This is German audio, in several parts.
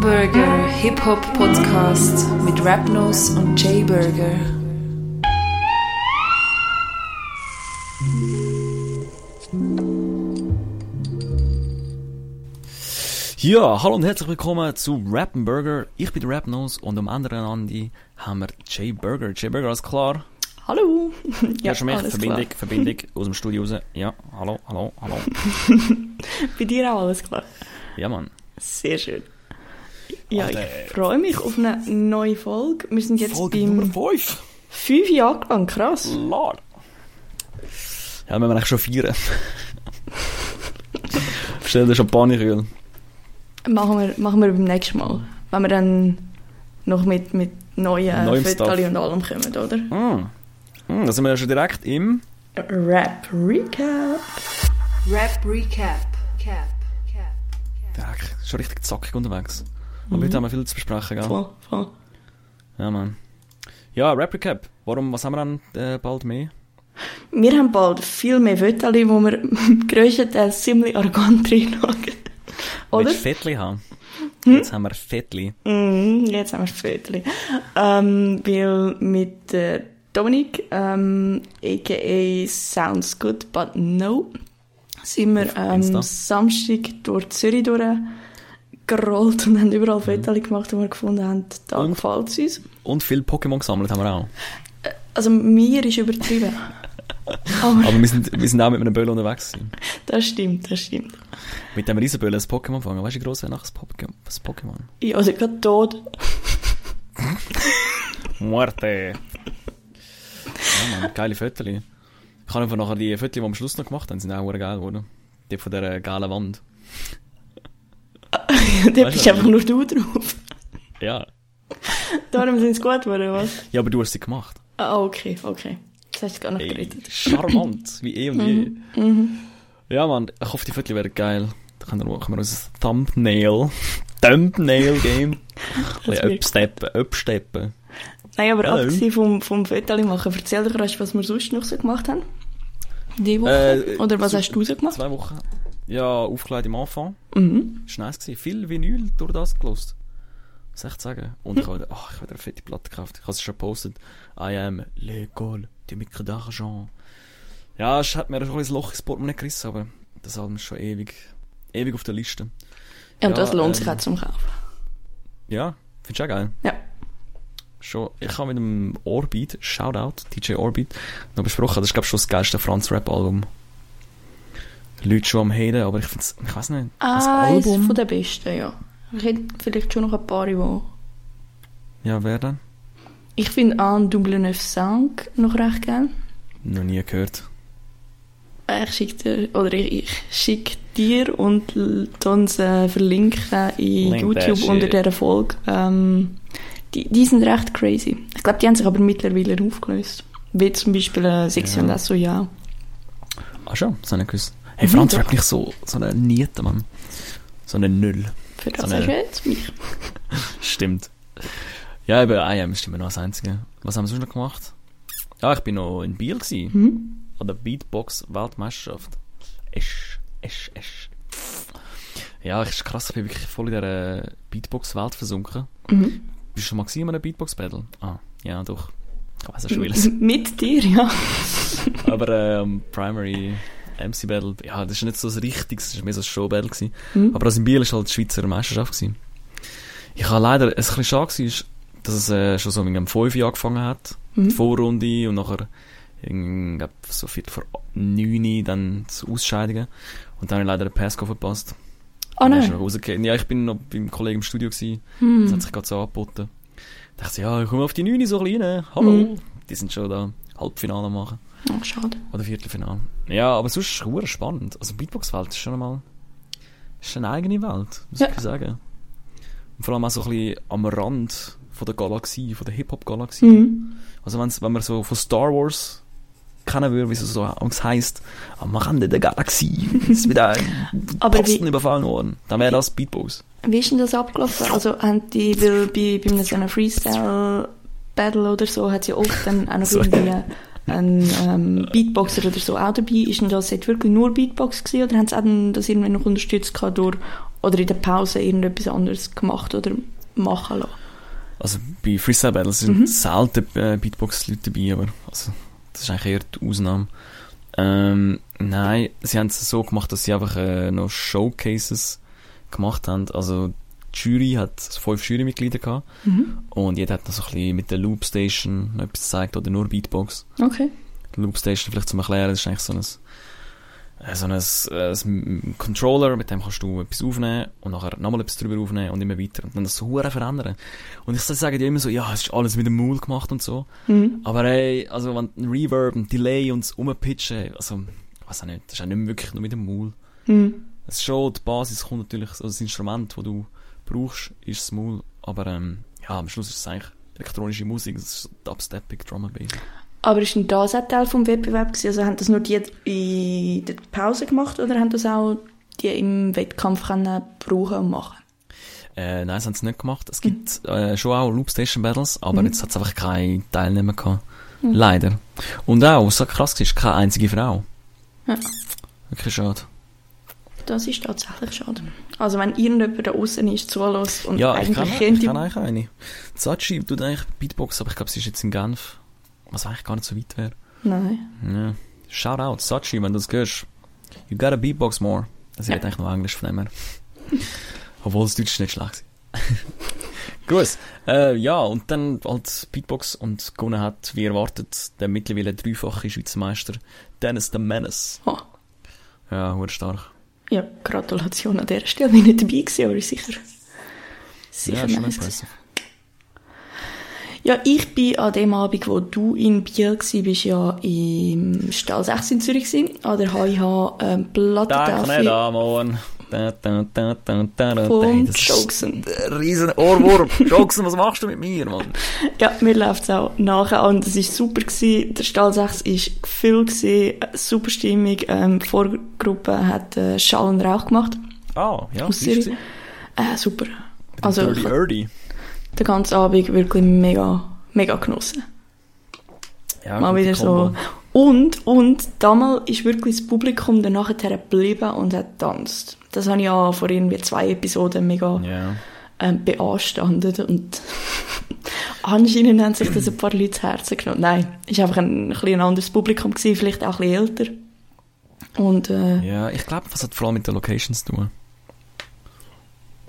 Rappenburger Hip-Hop-Podcast mit Rapnose und Jay Burger. Ja, hallo und herzlich willkommen zu Rappenburger. Ich bin der Rapnose und am anderen Ende haben wir Jay Burger. Jay Burger, alles klar? Hallo. Ja, schon mich? alles Verbindung, klar. Verbindung aus dem Studio raus. Ja, hallo, hallo, hallo. Bei dir auch alles klar. Ja, Mann. Sehr schön. Ja, Alter. ich freue mich auf eine neue Folge. Wir sind jetzt Folge Nummer beim 5. 5 Jahre lang. Krass. Lord. Ja, müssen wir eigentlich schon feiern. Bestell dir Champagneröl. Machen wir, machen wir beim nächsten Mal. Wenn wir dann noch mit, mit neuen Stuff. und allem kommen, oder? Mm. Mm, da sind wir ja schon direkt im... Rap Recap. Rap Recap. Cap. Cap. Direkt, schon richtig zackig unterwegs. Aber heute haben wir viel zu besprechen, gell? Voll, voll. Ja, Mann. Ja, Rap Recap. Warum, was haben wir dann äh, bald mehr? Wir haben bald viel mehr Fotos, wo wir grösstenteils ziemlich arrogant reinschauen. Oder? Willst Fettli haben? Jetzt haben wir Fettli. Mm, jetzt haben wir Viertel. Ähm, weil mit äh, Dominik, ähm, a.k.a. Sounds Good But No, sind wir ähm. Samstag durch Zürich durchgerollt und haben überall Fotos gemacht, die wir gefunden haben. Da Und? gefällt es uns. Und viel Pokémon gesammelt haben wir auch. Also mir ist übertrieben. Aber Aber wir sind, wir sind auch mit einem Böll unterwegs gewesen. das stimmt, das stimmt. Mit dem Riesenböll ein Pokémon fangen. Weißt du, wie gross wäre nachher das Pokémon? Ich also gerade tot. Muerte. Ja, Mann, geile Fotos. Ich kann einfach nachher die Fotos, die wir am Schluss noch gemacht haben, sind auch geil geworden. Die von dieser geilen Wand. da Weißt bist einfach nur du drauf. Ja. Darum sind sie gut geworden, was? Ja, aber du hast sie gemacht. Ah, okay, okay. Das hast du gar nicht Ey, gerettet. charmant, wie eh und je. Mhm. Ja, Mann, ich hoffe, die Fotos werden geil. Da können wir, können wir uns ein Thumbnail, Thumbnail geben. Ein bisschen upsteppen, upsteppen. Nein, aber Hallo. abgesehen vom, vom Fotos machen, erzähl doch rasch, was wir sonst noch so gemacht haben. Die Woche? Äh, Oder was so- hast du so gemacht? Zwei Wochen. Ja, aufgelegt im Anfang. Mhm. Ist nice gewesen. Viel Vinyl durch das gelost. Was soll ich sagen? Und ich habe, ach, ich habe eine fette Platte gekauft. Ich habe es schon gepostet. I am l'école du micro d'argent. Ja, es hat mir ein bisschen ein Loch ins Portemonnaie gerissen, aber das Album ist schon ewig, ewig auf der Liste. Ja, und Ja, das lohnt sich ähm, auch zum Kaufen. Ja, findest du auch geil? Ja. Schon, ich habe mit dem Orbit, Shoutout, DJ Orbit, noch besprochen, das ist glaube ich schon das geilste Franz Rap Album. Leute schon am Haten, aber ich find's, ich weiß nicht, das Ah, eines Album, von den besten, ja. Ich hätte vielleicht schon noch ein paar, die... ja, wer denn? Ich finde an Double 95 noch recht geil. Noch nie gehört. Äh, Ich schicke dir, oder ich, ich schicke dir und uns äh, verlinken in Link YouTube unter dieser Folge. Ähm, die, die sind recht crazy. Ich glaube, die haben sich aber mittlerweile aufgelöst. Wie zum Beispiel äh, Section Ja. ja. so ja. Ah schon, das habe ich gewusst. Hey, Franz. Rap nicht so, so eine Niete, Mann. So eine Null. Für das So eine- hast du jetzt mich. Stimmt. Ja, eben, IAM ist immer noch das Einzige. Was haben wir sonst noch gemacht? Ja, ich bin noch in Biel gewesen. Hm? An der Beatbox-Weltmeisterschaft. Esch, esch, esch. Ja, ich ist krass, ich bin wirklich voll in dieser Beatbox-Welt versunken. Mhm. Bist du schon mal in einem Beatbox-Battle? Ah, ja, doch. Ich weiss ja schon vieles. Mit dir, ja. Aber ähm, Primary MC Battle, ja, das ist nicht so ein richtiges, das war mehr so ein Show Battle. Gewesen. Mhm. Aber das in Biel ist halt die Schweizer Meisterschaft gewesen. Ich habe leider, es ein bisschen schade war, ist, dass es äh, schon so mit einem 5 Uhr angefangen hat, die Mhm. Vorrunde und nachher glaub, so viel vor 9 Uhr dann zu Ausscheidungen. Und dann habe ich leider den Pass verpasst. Ah er nein. Ja, ich bin noch beim Kollegen im Studio gewesen. Das Hm. hat sich gerade so angeboten. Ich dachte, ja, ich komme auf die 9 so ein bisschen rein. Hallo. Mhm. Die sind schon da Halbfinale machen. Ach, schade. Oder Viertelfinale. Ja, aber sonst ist es spannend. Also Beatbox-Welt ist schon einmal ist eine eigene Welt, muss Ja. ich sagen. Und vor allem auch so ein bisschen am Rand von der Galaxie, von der Hip-Hop-Galaxie. Mhm. Also wenn's, wenn man so von Star Wars kennen würde, wie es so heisst, am Rande der Galaxie ist wieder ein Aber Posten wie- überfallen worden. Dann wäre das Beatbox. Wie ist denn das abgelaufen? Also, haben die, weil bei, bei einem Freestyle-Battle oder so, hat ja oft dann auch noch irgendwie ein ähm, Beatboxer oder so auch dabei. Ist denn das jetzt wirklich nur Beatbox gewesen, oder haben sie auch dann das irgendwie noch unterstützt durch oder in der Pause irgendetwas anderes gemacht oder machen lassen? Also bei Freestyle Battles sind Mhm. selten äh, Beatbox-Leute dabei, aber also, das ist eigentlich eher die Ausnahme. Ähm, nein, sie haben es so gemacht, dass sie einfach äh, noch Showcases gemacht haben. Also die Jury hat fünf Jurymitglieder gehabt Mhm. und jeder hat noch so ein bisschen mit der Loopstation noch etwas gezeigt oder nur Beatbox. Okay. Die Loopstation vielleicht zum Erklären, das ist eigentlich so ein äh, so ein, äh, ein Controller, mit dem kannst du etwas aufnehmen und nachher nochmal etwas drüber aufnehmen und immer weiter. Und dann das so hure verändern. Und ich sage dir immer so, ja, es ist alles mit dem Mood gemacht und so. Mhm. Aber ey, also wenn ein Reverb, ein Delay und das Umpitchen, also, ich weiß auch nicht, das ist auch nicht wirklich nur mit dem Maul. Mhm. Es ist schon, die Basis kommt natürlich, also das Instrument, das du brauchst, ist Maul. Aber ähm, ja, am Schluss ist es eigentlich elektronische Musik, das ist so Dubstepping, Drum and Bass. Aber ist denn das auch Teil vom Wettbewerb gewesen? Also haben das nur die in der Pause gemacht oder haben das auch die im Wettkampf können brauchen und machen? Äh, nein, das haben sie nicht gemacht. Es gibt äh, schon auch Loopstation Battles, aber Mhm. jetzt hat es einfach keine Teilnehmer gehabt. Leider. Und auch, was so krass ist, keine einzige Frau. Ja. Wirklich schade. Das ist tatsächlich schade. Also wenn irgendjemand da außen ist, zulässt und Ja, ich eigentlich kann, ich kann eigentlich eine. Zachi tut eigentlich Beatbox, aber ich glaube, sie ist jetzt in Genf. Was eigentlich gar nicht so weit wäre. Nein. Ja. Shout out, Sachi, wenn du das hörst. You gotta beatbox more. Also, ich Ja. rede eigentlich noch Englisch von dem her. Obwohl das Deutsch nicht schlecht war. Gut. Äh, ja, und dann als Beatbox und gewonnen hat, wie erwartet, der mittlerweile dreifache Schweizer Meister, Dennis the Menace. Oh. Ja, hure stark. Ja, Gratulation an dieser Stelle. Ich bin nicht dabei gewesen, aber ist sicher... Sicher ja, nice. Ja, ich bin an dem Abend, wo du in Biel warst, bist ja im Stall 6 in Zürich gewesen, an der HIH ähm, Danke nicht, Amon. Hey, das ein riesen Ohrwurm. Jokesen, was machst du mit mir, Mann? Ja, mir läuft es auch nachher und es war super. Gewesen. Der Stall 6 war gefüllt, gewesen, super Stimmung. Ähm, die Vorgruppe hat äh, Schall und Rauch gemacht. Ah, ja, Aus? Äh, super. Also, Dirty Erdy. Den ganzen Abend wirklich mega, mega genossen. Ja, Mal wieder Kombo. Und, und damals ist wirklich das Publikum dann nachher geblieben und hat getanzt. Das habe ich ja vor irgendwie zwei Episoden mega Ja. ähm, beanstandet und anscheinend haben sich das ein paar Leute zu Herzen genommen. Nein, es war einfach ein, ein ein anderes Publikum, gewesen, vielleicht auch ein bisschen älter. Und äh, Ja, ich glaube, das hat vor allem mit den Locations zu tun.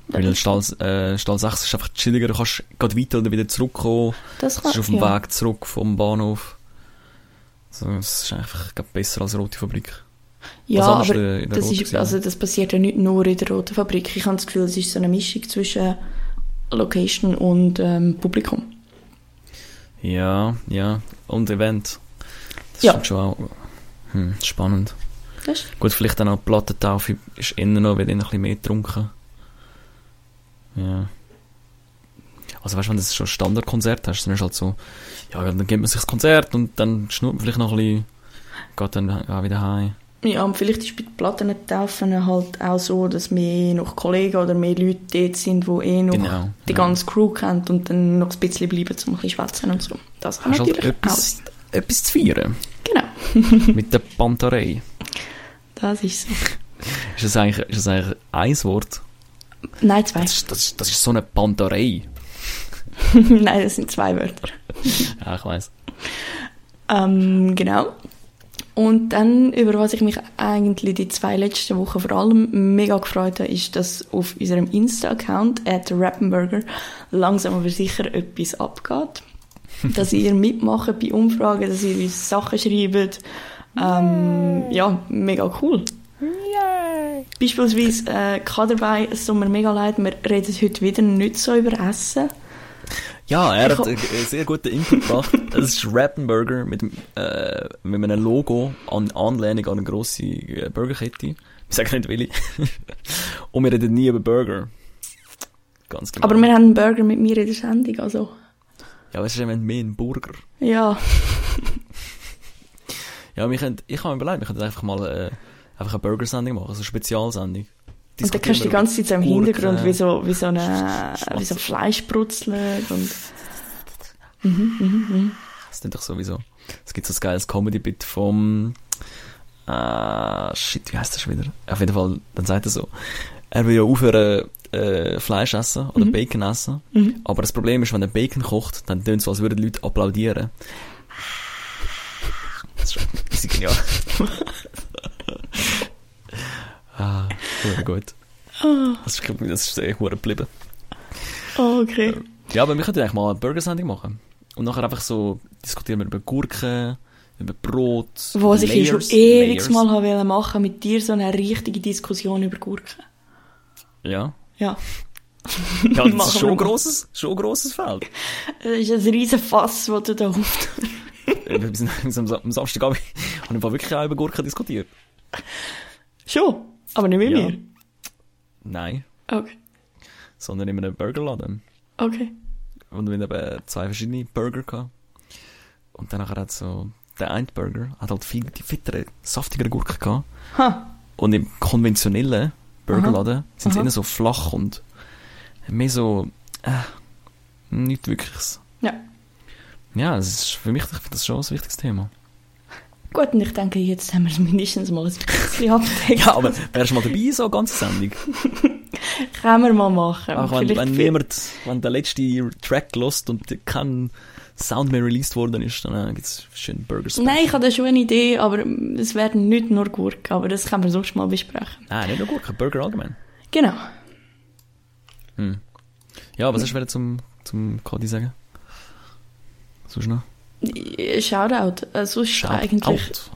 Weil Stall, äh, Stall 6 ist einfach chilliger, du kannst gerade weiter oder wieder zurückkommen. das kann ist auf dem ja. Weg zurück vom Bahnhof. Also, es ist einfach besser als Rote Fabrik. Ja, anderes aber in der das, ist, also das passiert ja nicht nur in der Roten Fabrik. Ich habe das Gefühl, es ist so eine Mischung zwischen Location und ähm, Publikum. Ja, ja. Und Event. Das Ja. ist schon auch hm, spannend. Das Gut, vielleicht dann auch die Plattentaufe ist innen noch, wird ein bisschen mehr getrunken. Ja. Also weißt du, wenn du schon ein Standardkonzert hast, dann ist halt so, ja, dann gibt man sich das Konzert und dann schnurrt man vielleicht noch ein bisschen, geht dann auch wieder heim. Ja, und vielleicht ist bei den Plattentaufen halt auch so, dass mehr noch Kollegen oder mehr Leute dort sind, die eh noch Genau, die ja. ganze Crew kennt und dann noch ein bisschen bleiben, um ein bisschen schwätzen und so. Das kann Hast halt natürlich etwas, auch. etwas zu feiern. Genau, Mit der Panterei. das ist so. Ist das eigentlich, ist das eigentlich ein Wort? Nein, zwei. Das ist, das, das ist so eine Panterei. Nein, das sind zwei Wörter. Ja, ich weiss. Ähm, genau. Und dann, über was ich mich eigentlich die zwei letzten Wochen vor allem mega gefreut habe, ist, dass auf unserem Insta-Account, at Rappenburger, langsam aber sicher etwas abgeht. dass ihr mitmacht bei Umfragen, dass ihr uns Sachen schreibt. Ähm, ja, mega cool. Beispielsweise äh, kann dabei, es tut mir mega leid, wir reden heute wieder nicht so über Essen. Ja, er Ich hat einen sehr guten Input gebracht. Es ist Rappenburger mit, äh, mit einem Logo an Anlehnung an eine grosse äh, Burgerkette. Wir sagen nicht Willi. Und wir reden nie über Burger. Ganz genau. Aber wir haben einen Burger mit mir in der Sendung, also Ja, was ist denn, wenn mehr ein Burger? ja. Ja, wir können, ich habe mir überlegt, wir könnten einfach mal äh, einfach eine Burgersendung machen, so eine Spezialsendung. Und dann kannst du die ganze Zeit so im. Hintergrund wie so, wie so, eine, wie so Fleisch brutzeln und mhm, mhm, mhm. Das ist doch sowieso. Es gibt so ein geiles Comedy-Bit vom, äh, shit, wie heißt das schon wieder? Auf jeden Fall, dann sagt er so, er will ja aufhören, äh, Fleisch essen oder Mhm. Bacon essen. Mhm. Aber das Problem ist, wenn er Bacon kocht, dann tönt es so, als würden die Leute applaudieren. Das ist, ist genial. ah, sehr gut. Ah, Das ist, das ist sehr gut geblieben. oh, okay. Ja, aber wir könnten eigentlich mal eine Burgersendung machen. Und nachher einfach so diskutieren wir über Gurken, über Brot. Was ich schon ewig mal wollen machen mit dir so eine richtige Diskussion über Gurken. Ja. Ja. Ja, das ist schon ein grosses, schon grosses Feld. Das ist ein riesen Fass, das du da auftust. Wir sind, am Samstagabend haben wir wirklich auch über Gurken diskutiert. Schon, aber nicht mit Ja. mir. Nein, Okay, sondern in einem Burgerladen. okay. Und wir haben eben zwei verschiedene Burger gehabt. Und dann hat so, der eine Burger hat halt viel die fittere, saftigere Gurken gehabt. Ha, Und im konventionellen Burgerladen sind sie eher so flach und mehr so, äh, nicht wirkliches. ja. Ja, das ist für mich, ich finde das schon ein wichtiges Thema. Gut, und ich denke, jetzt haben wir es mindestens mal ein bisschen abgedeckt. Ja, aber wärst du mal dabei, so eine ganze Sendung? Können wir mal machen. Auch wenn, wenn niemand, wenn der letzte Track lost und kein Sound mehr released worden ist, dann äh, gibt's schön Burger Special. Nein, ich habe da schon eine Idee, aber es werden nicht nur Gurken, aber das können wir sonst mal besprechen. Nein, nicht nur Gurken, Burger allgemein. Genau. Hm. Ja, was hast du zum, zum Cody sagen? Sonst noch? Shoutout. Äh, sonst Shout eigentlich nichts.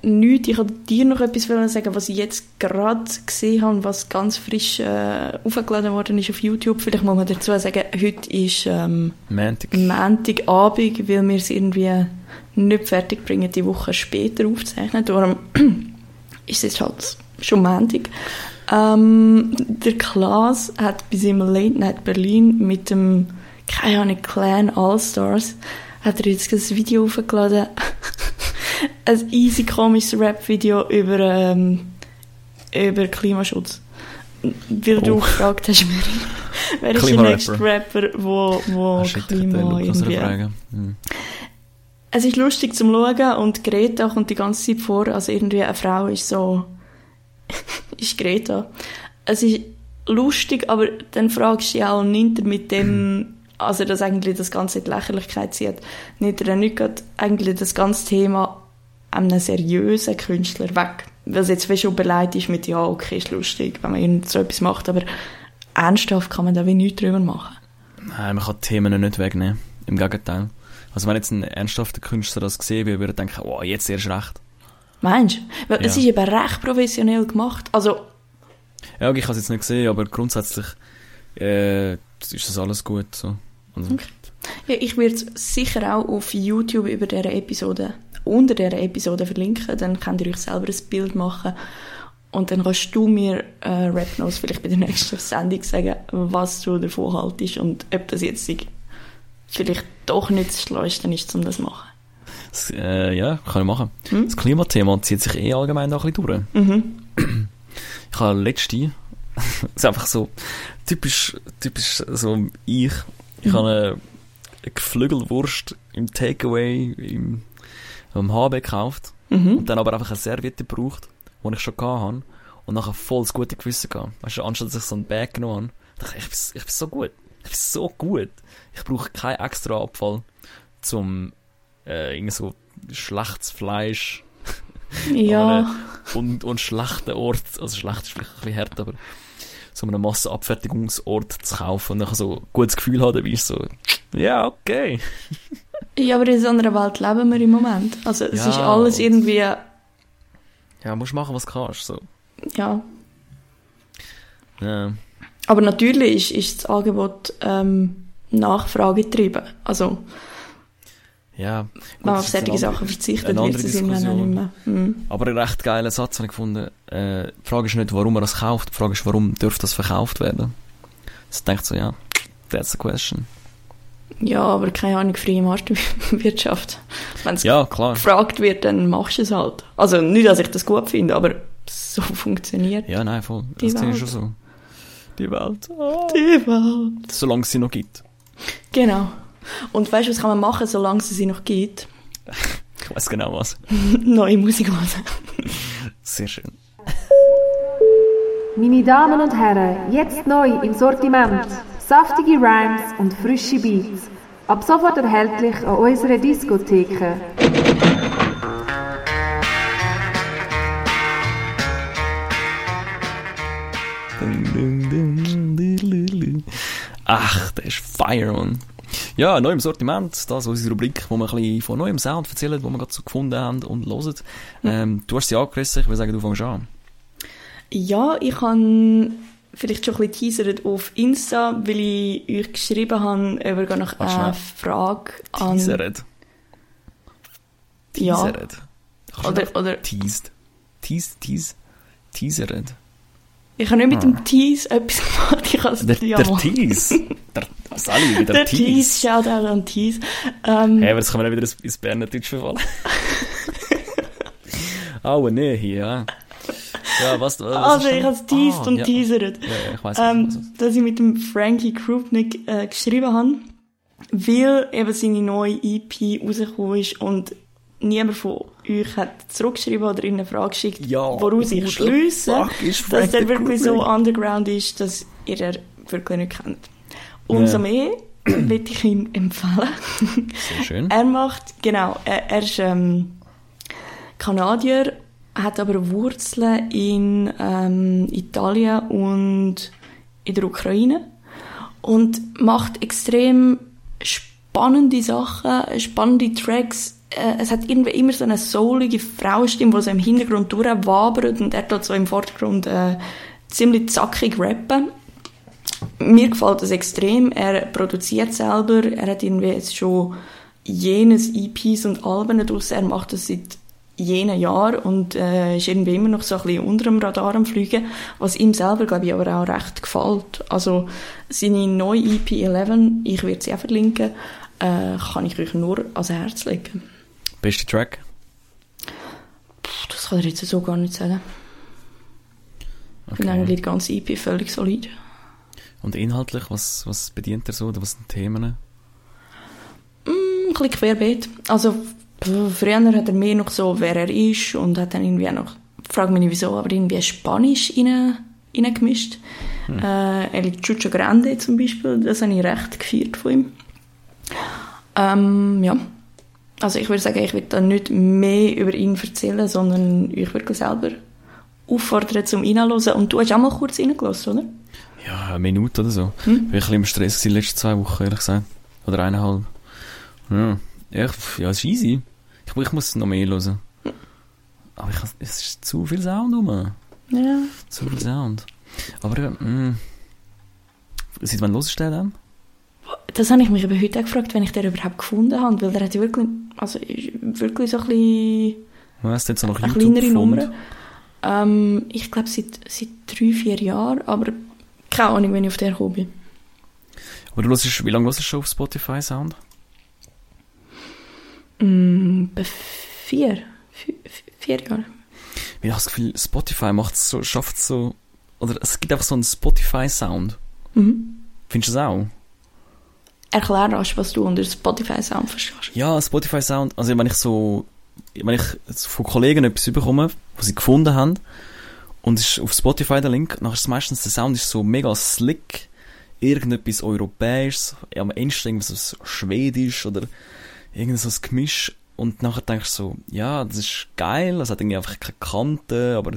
Ich wollte dir noch etwas sagen, was ich jetzt gerade gesehen habe, was ganz frisch äh, aufgeladen worden ist auf YouTube. Vielleicht muss man dazu sagen, heute ist ähm, Mantic. Montagabend, weil wir es irgendwie nicht fertig bringen, die Woche später aufzeichnen. Darum ist es halt schon Montag. Ähm, der Klaas hat bei seinem Late Night Berlin mit dem, keine Ahnung, Clan All-Stars, hat er jetzt ein Video aufgeladen. ein easy komisches Rap-Video über, ähm, über Klimaschutz. Weil du Oh. gefragt hast, wer, wer ist der nächste Rapper, wo, wo Ah, Klima irgendwie... fragen. Hm. Es ist lustig zum Schauen und Greta kommt die ganze Zeit vor, also irgendwie eine Frau ist so, ist Greta. Es ist lustig, aber dann fragst du dich auch, nimmt er mit dem, also dass eigentlich das Ganze in die Lächerlichkeit zieht, nicht gerade eigentlich das ganze Thema einem seriösen Künstler weg. Weil es jetzt wie schon beleidigt ist mit, ja, okay, ist lustig, wenn man irgend so etwas macht, aber ernsthaft kann man da wie nichts drüber machen. Nein, man kann die Themen nicht wegnehmen. Im Gegenteil. Also wenn jetzt ein ernsthafter Künstler das gesehen würde, würde er denken, oh, jetzt erst recht. Meinst du? Weil es Ja. ist eben recht professionell gemacht. Also, Ja, ich habe es jetzt nicht gesehen, aber grundsätzlich äh, ist das alles gut. So. Also, Okay. Ja, ich werde es sicher auch auf YouTube über dieser Episode, unter dieser Episode verlinken. Dann könnt ihr euch selber ein Bild machen. Und dann kannst du mir äh, Rapnose vielleicht bei der nächsten Sendung sagen, was du davon haltest und ob das jetzt vielleicht doch nicht das Schleuste ist, um das zu machen. das, äh, ja, kann ich machen. Hm? Das Klimathema zieht sich eh allgemein noch ein bisschen durch. Mhm. Ich habe letzte, ist einfach so typisch, typisch so ich. Ich Mhm. habe eine, eine Geflügelwurst im Takeaway im, am HB gekauft Mhm. und dann aber einfach eine Serviette gebraucht, die ich schon habe und nachher voll das gute Gewissen gehabt. Weißt du, anstatt dass ich so ein Bag genommen habe, dachte ich, ich bin, ich bin so gut. Ich bin so gut. Ich brauche keinen extra Abfall zum äh, irgend so schlechtes Fleisch Ja, und, und schlechten Ort, also schlecht ist vielleicht ein bisschen hart, aber so einen Massenabfertigungsort zu kaufen und dann so ein gutes Gefühl haben, wie so, ja, okay. ja, aber in so einer Welt leben wir im Moment. Also es Ja, ist alles irgendwie, Ja, musst machen, was du kannst, so. ja, Ja, Aber natürlich ist, ist das Angebot ähm, Nachfrage getrieben. Also, ja. Gut, das auf ist solche Sachen verzichtet, wird es irgendwann auch nicht mehr. Mhm. Aber ein recht geiler Satz habe ich gefunden. Äh, die Frage ist nicht, warum man das kauft, die Frage ist, warum dürfte das verkauft werden. Ich denke so, ja, that's the question. Ja, aber keine Ahnung, freie Marktwirtschaft. Wenn es Ja, gefragt wird, dann machst du es halt. Also nicht, dass ich das gut finde, aber so funktioniert Ja, nein, voll. Die Das Welt. schon so. Die Welt. Ah. die Welt. Solange es sie noch gibt. Genau. Und weißt du, was kann man machen, solange es sie noch gibt? Ich weiß genau was. Neue Musik hören. Sehr schön. Meine Damen und Herren, jetzt neu im Sortiment. Saftige Rhymes und frische Beats. Ab sofort erhältlich an unserer Diskotheke. Ach, der ist Fire, Mann. Ja, neu im Sortiment, das ist unsere Rubrik, wo wir ein bisschen von neuem Sound erzählen, wo wir gerade so gefunden haben und hören. Ähm, du hast sie angerissen, ich würde sagen, du fängst an. Ja, ich habe vielleicht schon ein bisschen teasert auf Insta, weil ich euch geschrieben habe, über einer schnell. Frage an... Teaseret. Ja. Teaseret. Kannst du Oder, oder Teased. Teased, teased. Teaseret. Ich habe nicht mit dem Tease etwas gemacht, ich habe es Ah. Der, ja, der. Tease. Der, Sally, der, Der Tease. Tease, Shoutout an Tease. Ähm, Hey, aber das kann man nicht wieder ins- ins Berner Deutsch verfallen. oh, nee, hier, ja. Ja, was, was also ich habe es teased Ah, und ja. teasert. Ja, ja, ich weiss ähm, was es- dass ich mit dem Frankie Krupnik äh, geschrieben habe, weil eben seine neue EP rausgekommen ist und niemand von euch hat zurückgeschrieben oder in eine Frage geschickt, Ja, woraus ich schließe, dass der wirklich so underground ist, dass ihr er wirklich nicht kennt. Umso Ja. mehr will ich ihn empfehlen. Sehr schön. Er macht, genau, er, er ist ähm, Kanadier, hat aber Wurzeln in ähm, Italien und in der Ukraine und macht extrem spannende Sachen, spannende Tracks. Äh, es hat irgendwie immer so eine soulige Frauenstimme, die so im Hintergrund durchwabert und er tut so im Vordergrund äh, ziemlich zackig rappen. Mir gefällt das extrem. Er produziert selber. Er hat irgendwie jetzt schon jenes EPs und Alben draus. Er macht das seit jenen Jahr und äh, ist irgendwie immer noch so ein bisschen unter dem Radar am Fliegen, was ihm selber, glaube ich, aber auch recht gefällt. Also seine neue EP 11, ich werde sie auch verlinken, äh, kann ich euch nur ans Herz legen. Beste Track? Das kann ich jetzt so gar nicht sagen. Ich finde eigentlich die ganze EP völlig solid. Und inhaltlich, was, was bedient er so? Oder was sind die Themen? ein bisschen querbeet. Also, früher hat er mehr noch so, wer er ist und hat dann irgendwie auch noch, frag mich nicht wieso, aber irgendwie Spanisch rein, reingemischt. Äh, El Chucho Grande zum Beispiel, das habe ich recht gefeiert von ihm. Ähm, ja. Also ich würde sagen, ich will da nicht mehr über ihn erzählen, sondern ich würde selber auffordern zum Reinhören. Und du hast auch mal kurz reingelassen, oder? Ja, eine Minute oder so. Hm? Ich war ein bisschen im Stress die letzten zwei Wochen, ehrlich gesagt. Oder eineinhalb. Ja, ja, ich- ja es ist easy. Ich, ich muss noch mehr hören. Aber ich, es ist zu viel Sound rum. Ja. Zu viel Sound. Aber mh. Seit wann hörst du den dann? Das habe ich mich eben heute auch gefragt, wenn ich den überhaupt gefunden habe, weil der hat ja wirklich, also wirklich so ein bisschen du, jetzt so noch YouTube kleinere? Nummer. Ähm, ich glaube seit, seit drei, vier Jahren, aber keine Ahnung, wenn ich auf der gekommen bin. Aber du hörst, wie lange hörst du schon auf Spotify Sound? Mm, bei vier, vier, vier Jahre. Ich habe das Gefühl, Spotify macht so, schafft so, oder es gibt einfach so einen Spotify Sound. Mhm. Findest du das auch? Erklär rasch, was du unter Spotify Sound verstehst. Ja, Spotify Sound, also wenn ich so, wenn ich von Kollegen etwas bekomme, was sie gefunden haben, und es ist auf Spotify der Link, dann ist es meistens, der Sound ist so mega slick, irgendetwas Europäisches, ja, am Ende irgendwas so Schwedisch oder irgend so ein Gemisch, und nachher denkst du so, ja, das ist geil, es hat irgendwie einfach keine Kante, aber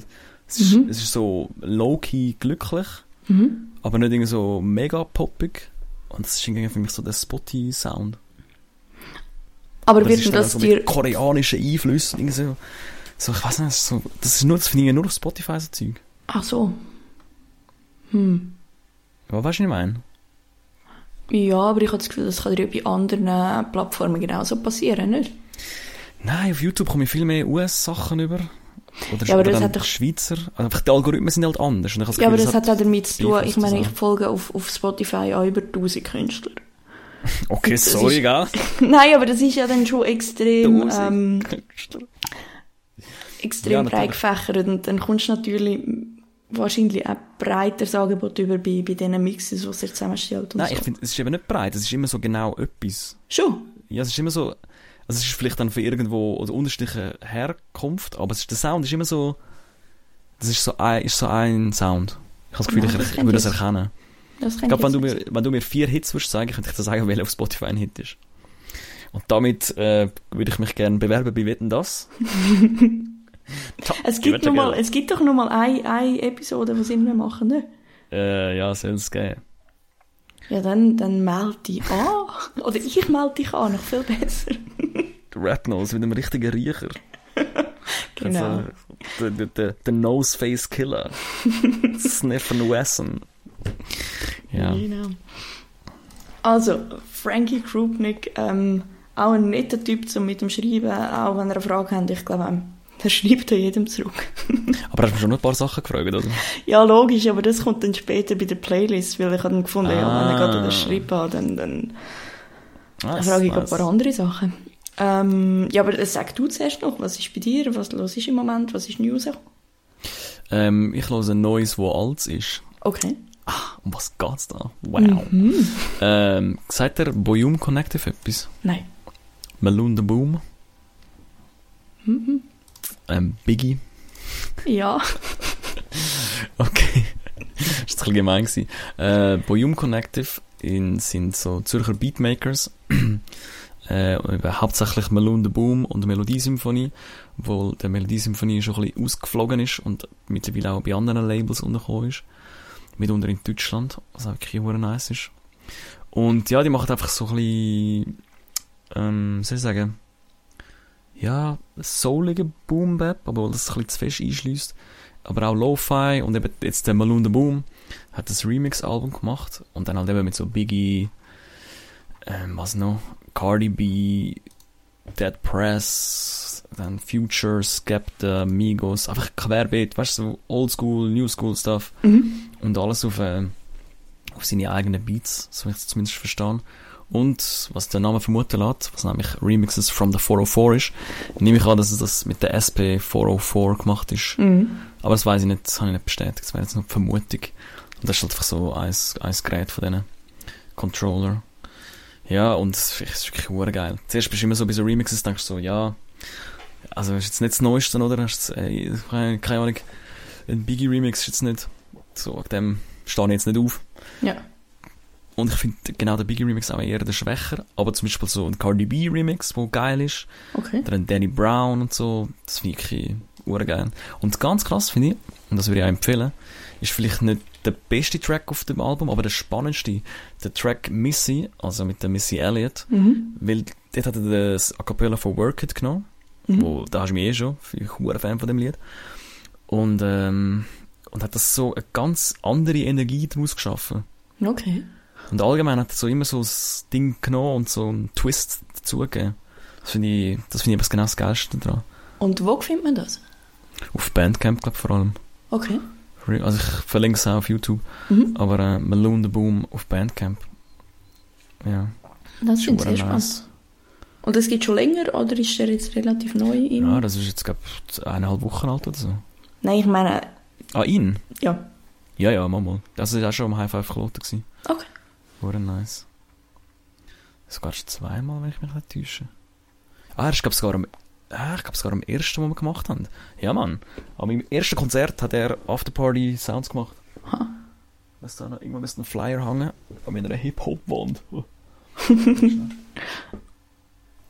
es ist, Mhm. es ist so low-key glücklich, Mhm. aber nicht irgendwie so mega poppig. Und das ist irgendwie für mich so der Spotty-Sound. Aber Aber wird dann das so dir... Einflüssen, irgendwie so, so, ich weiß nicht, so, das ist nur, das finde ich nur auf Spotify so Zeug. Ach so. Hm. Aber weißt du, was ich meine? Ja, aber ich habe das Gefühl, das kann dir ja bei anderen Plattformen genauso passieren, nicht? Nein, auf YouTube komme ich viel mehr US-Sachen über. Oder, Ja, aber oder das hat doch- Schweizer. Also einfach die Algorithmen sind halt anders. Ich Ja, aber Gefühl, das hat auch damit zu tun, ich meine, ich zusammen. folge auf, auf Spotify auch über 1000 Künstler. Okay, das sorry, ist- gell? Nein, aber das ist ja dann schon extrem, ähm, extrem Ja, breit gefächert und dann kommst du natürlich wahrscheinlich auch breiteres Angebot über bei, bei diesen Mixes, die er zusammenstellt Nein, so. ich finde, es ist eben nicht breit. Es ist immer so genau etwas. Schon? Ja, es ist immer so, also es ist vielleicht dann für irgendwo oder unterschiedliche Herkunft, aber es ist, der Sound ist immer so, das ist so ein, ist so ein Sound. habe das Gefühl, Nein, ich, das ich könnte würde ich- erkennen. Das Ich glaube, wenn, du mir- wenn du mir vier Hits würdest sagen, könnte ich dir sagen, welcher auf Spotify ein Hit ist. Und damit äh, würde ich mich gerne bewerben bei Wetten, das? Es gibt, mal, es gibt doch noch mal eine, eine Episode, die sie nicht mehr machen, ne? Äh, ja, soll es geben. Ja, dann, dann melde dich an. Oder ich melde dich an, noch viel besser. Rap-Nose mit einem richtigen Riecher. Genau. Also, der, der, der, der Nose-Face-Killer. Sniff Wesson. Ja. Genau. Also, Frankie Krupnik, ähm, auch ein netter Typ zum mit dem Schreiben, auch wenn ihr eine Frage habt, ich glaube, ähm, er schreibt ja jedem zurück. Aber hast du schon noch ein paar Sachen gefragt, oder? Ja, logisch, aber das kommt dann später bei der Playlist, weil ich habe dann gefunden, ja, wenn er gerade Ah. das Schreiben hat, dann, dann Ah, frage ich nice. ein paar andere Sachen. Ähm, ja, aber äh, sag du zuerst noch, was ist bei dir, was los ist im Moment, was ist News? Ähm, ich höre ein neues, wo alt ist. Okay. Um was geht's da? Wow. Mhm. Ähm, sagt der Boyum Connective etwas? Nein. The Boom? Mhm. Ähm, Biggie? Ja. Okay. das war ein bisschen gemein. Gewesen. Äh, Boyum Connective in, sind so Zürcher Beatmakers. äh, hauptsächlich Malone the Boom und Melodiesymphonie, obwohl der Melodiesymphonie schon ein bisschen ausgeflogen ist und mittlerweile auch bei anderen Labels untergekommen ist. Mitunter in Deutschland, was auch wirklich nice ist. Und ja, die machen einfach so ein bisschen, ähm, soll ich sagen, ja, soulige Boom Bap, obwohl das ein bisschen zu fest einschließt. Aber auch Lo-Fi und eben jetzt der Malone the Boom hat das Remix-Album gemacht und dann halt eben mit so Biggie, ähm, was noch, Cardi B, Dead Press, dann Future, Skepta, Migos, einfach querbeet, weißt du, so Oldschool, Newschool Stuff Mhm. und alles auf, äh, auf seine eigenen Beats, so ich es zumindest verstehen. Und, was der Name vermuten lässt, was nämlich Remixes from the 404 ist, nehme ich an, dass es das mit der SP 404 gemacht ist. Mhm. Aber das weiß ich nicht, das habe ich nicht bestätigt, das wäre jetzt noch die Vermutung. Und das ist halt einfach so ein, ein Gerät von diesen Controller. Ja, und es ist wirklich geil. Zuerst bist du immer so bei so Remixes, denkst du so, ja, also ist jetzt nicht das Neueste, oder? Hast du, äh, keine, keine Ahnung, ein Biggie-Remix ist jetzt nicht, so, wegen dem stehe ich jetzt nicht auf. Ja. Und ich finde genau der Biggie Remix auch eher der schwächer, aber zum Beispiel so ein Cardi B Remix, wo geil ist, Okay. oder ein Danny Brown und so, das finde ich wirklich urgeil. Und ganz krass finde ich, und das würde ich auch empfehlen, ist vielleicht nicht der beste Track auf dem Album, aber der spannendste, der Track Missy, also mit der Missy Elliott, Mhm. weil dort hat er das A Cappella von Work It genommen, Mhm. wo, da hast du mich eh schon, ich bin ein Fan von dem Lied. Und, ähm, und hat das so eine ganz andere Energie daraus geschaffen. Okay. Und allgemein hat er so immer so das Ding genommen und so einen Twist dazugegeben. Das finde ich, das finde ich aber genau das Geilste dran. Und wo findet man das? Auf Bandcamp, glaube ich, vor allem. Okay. Also ich verlinke es auch auf YouTube. Mhm. Aber äh, Malone the Boom auf Bandcamp. Ja. Das finde ich sehr spannend. nice. Und das geht schon länger oder ist der jetzt relativ neu? Im Ja, das ist jetzt, glaube ich, eineinhalb Wochen alt oder so. Nein, ich meine, Ah, ihn? ja. Ja, ja, mal mal. Das war auch schon am High Five Kloten. Okay. Wurde nice. Sogar schon zweimal, wenn ich mich nicht täusche. Ah, ist, glaube sogar am, ah, ich glaube sogar am ersten, den wir gemacht haben. Ja, Mann. Aber im ersten Konzert hat er Afterparty Sounds gemacht. Ha. Was da noch, irgendwo ein Flyer hängen. Aber mit einer Hip-Hop-Wand.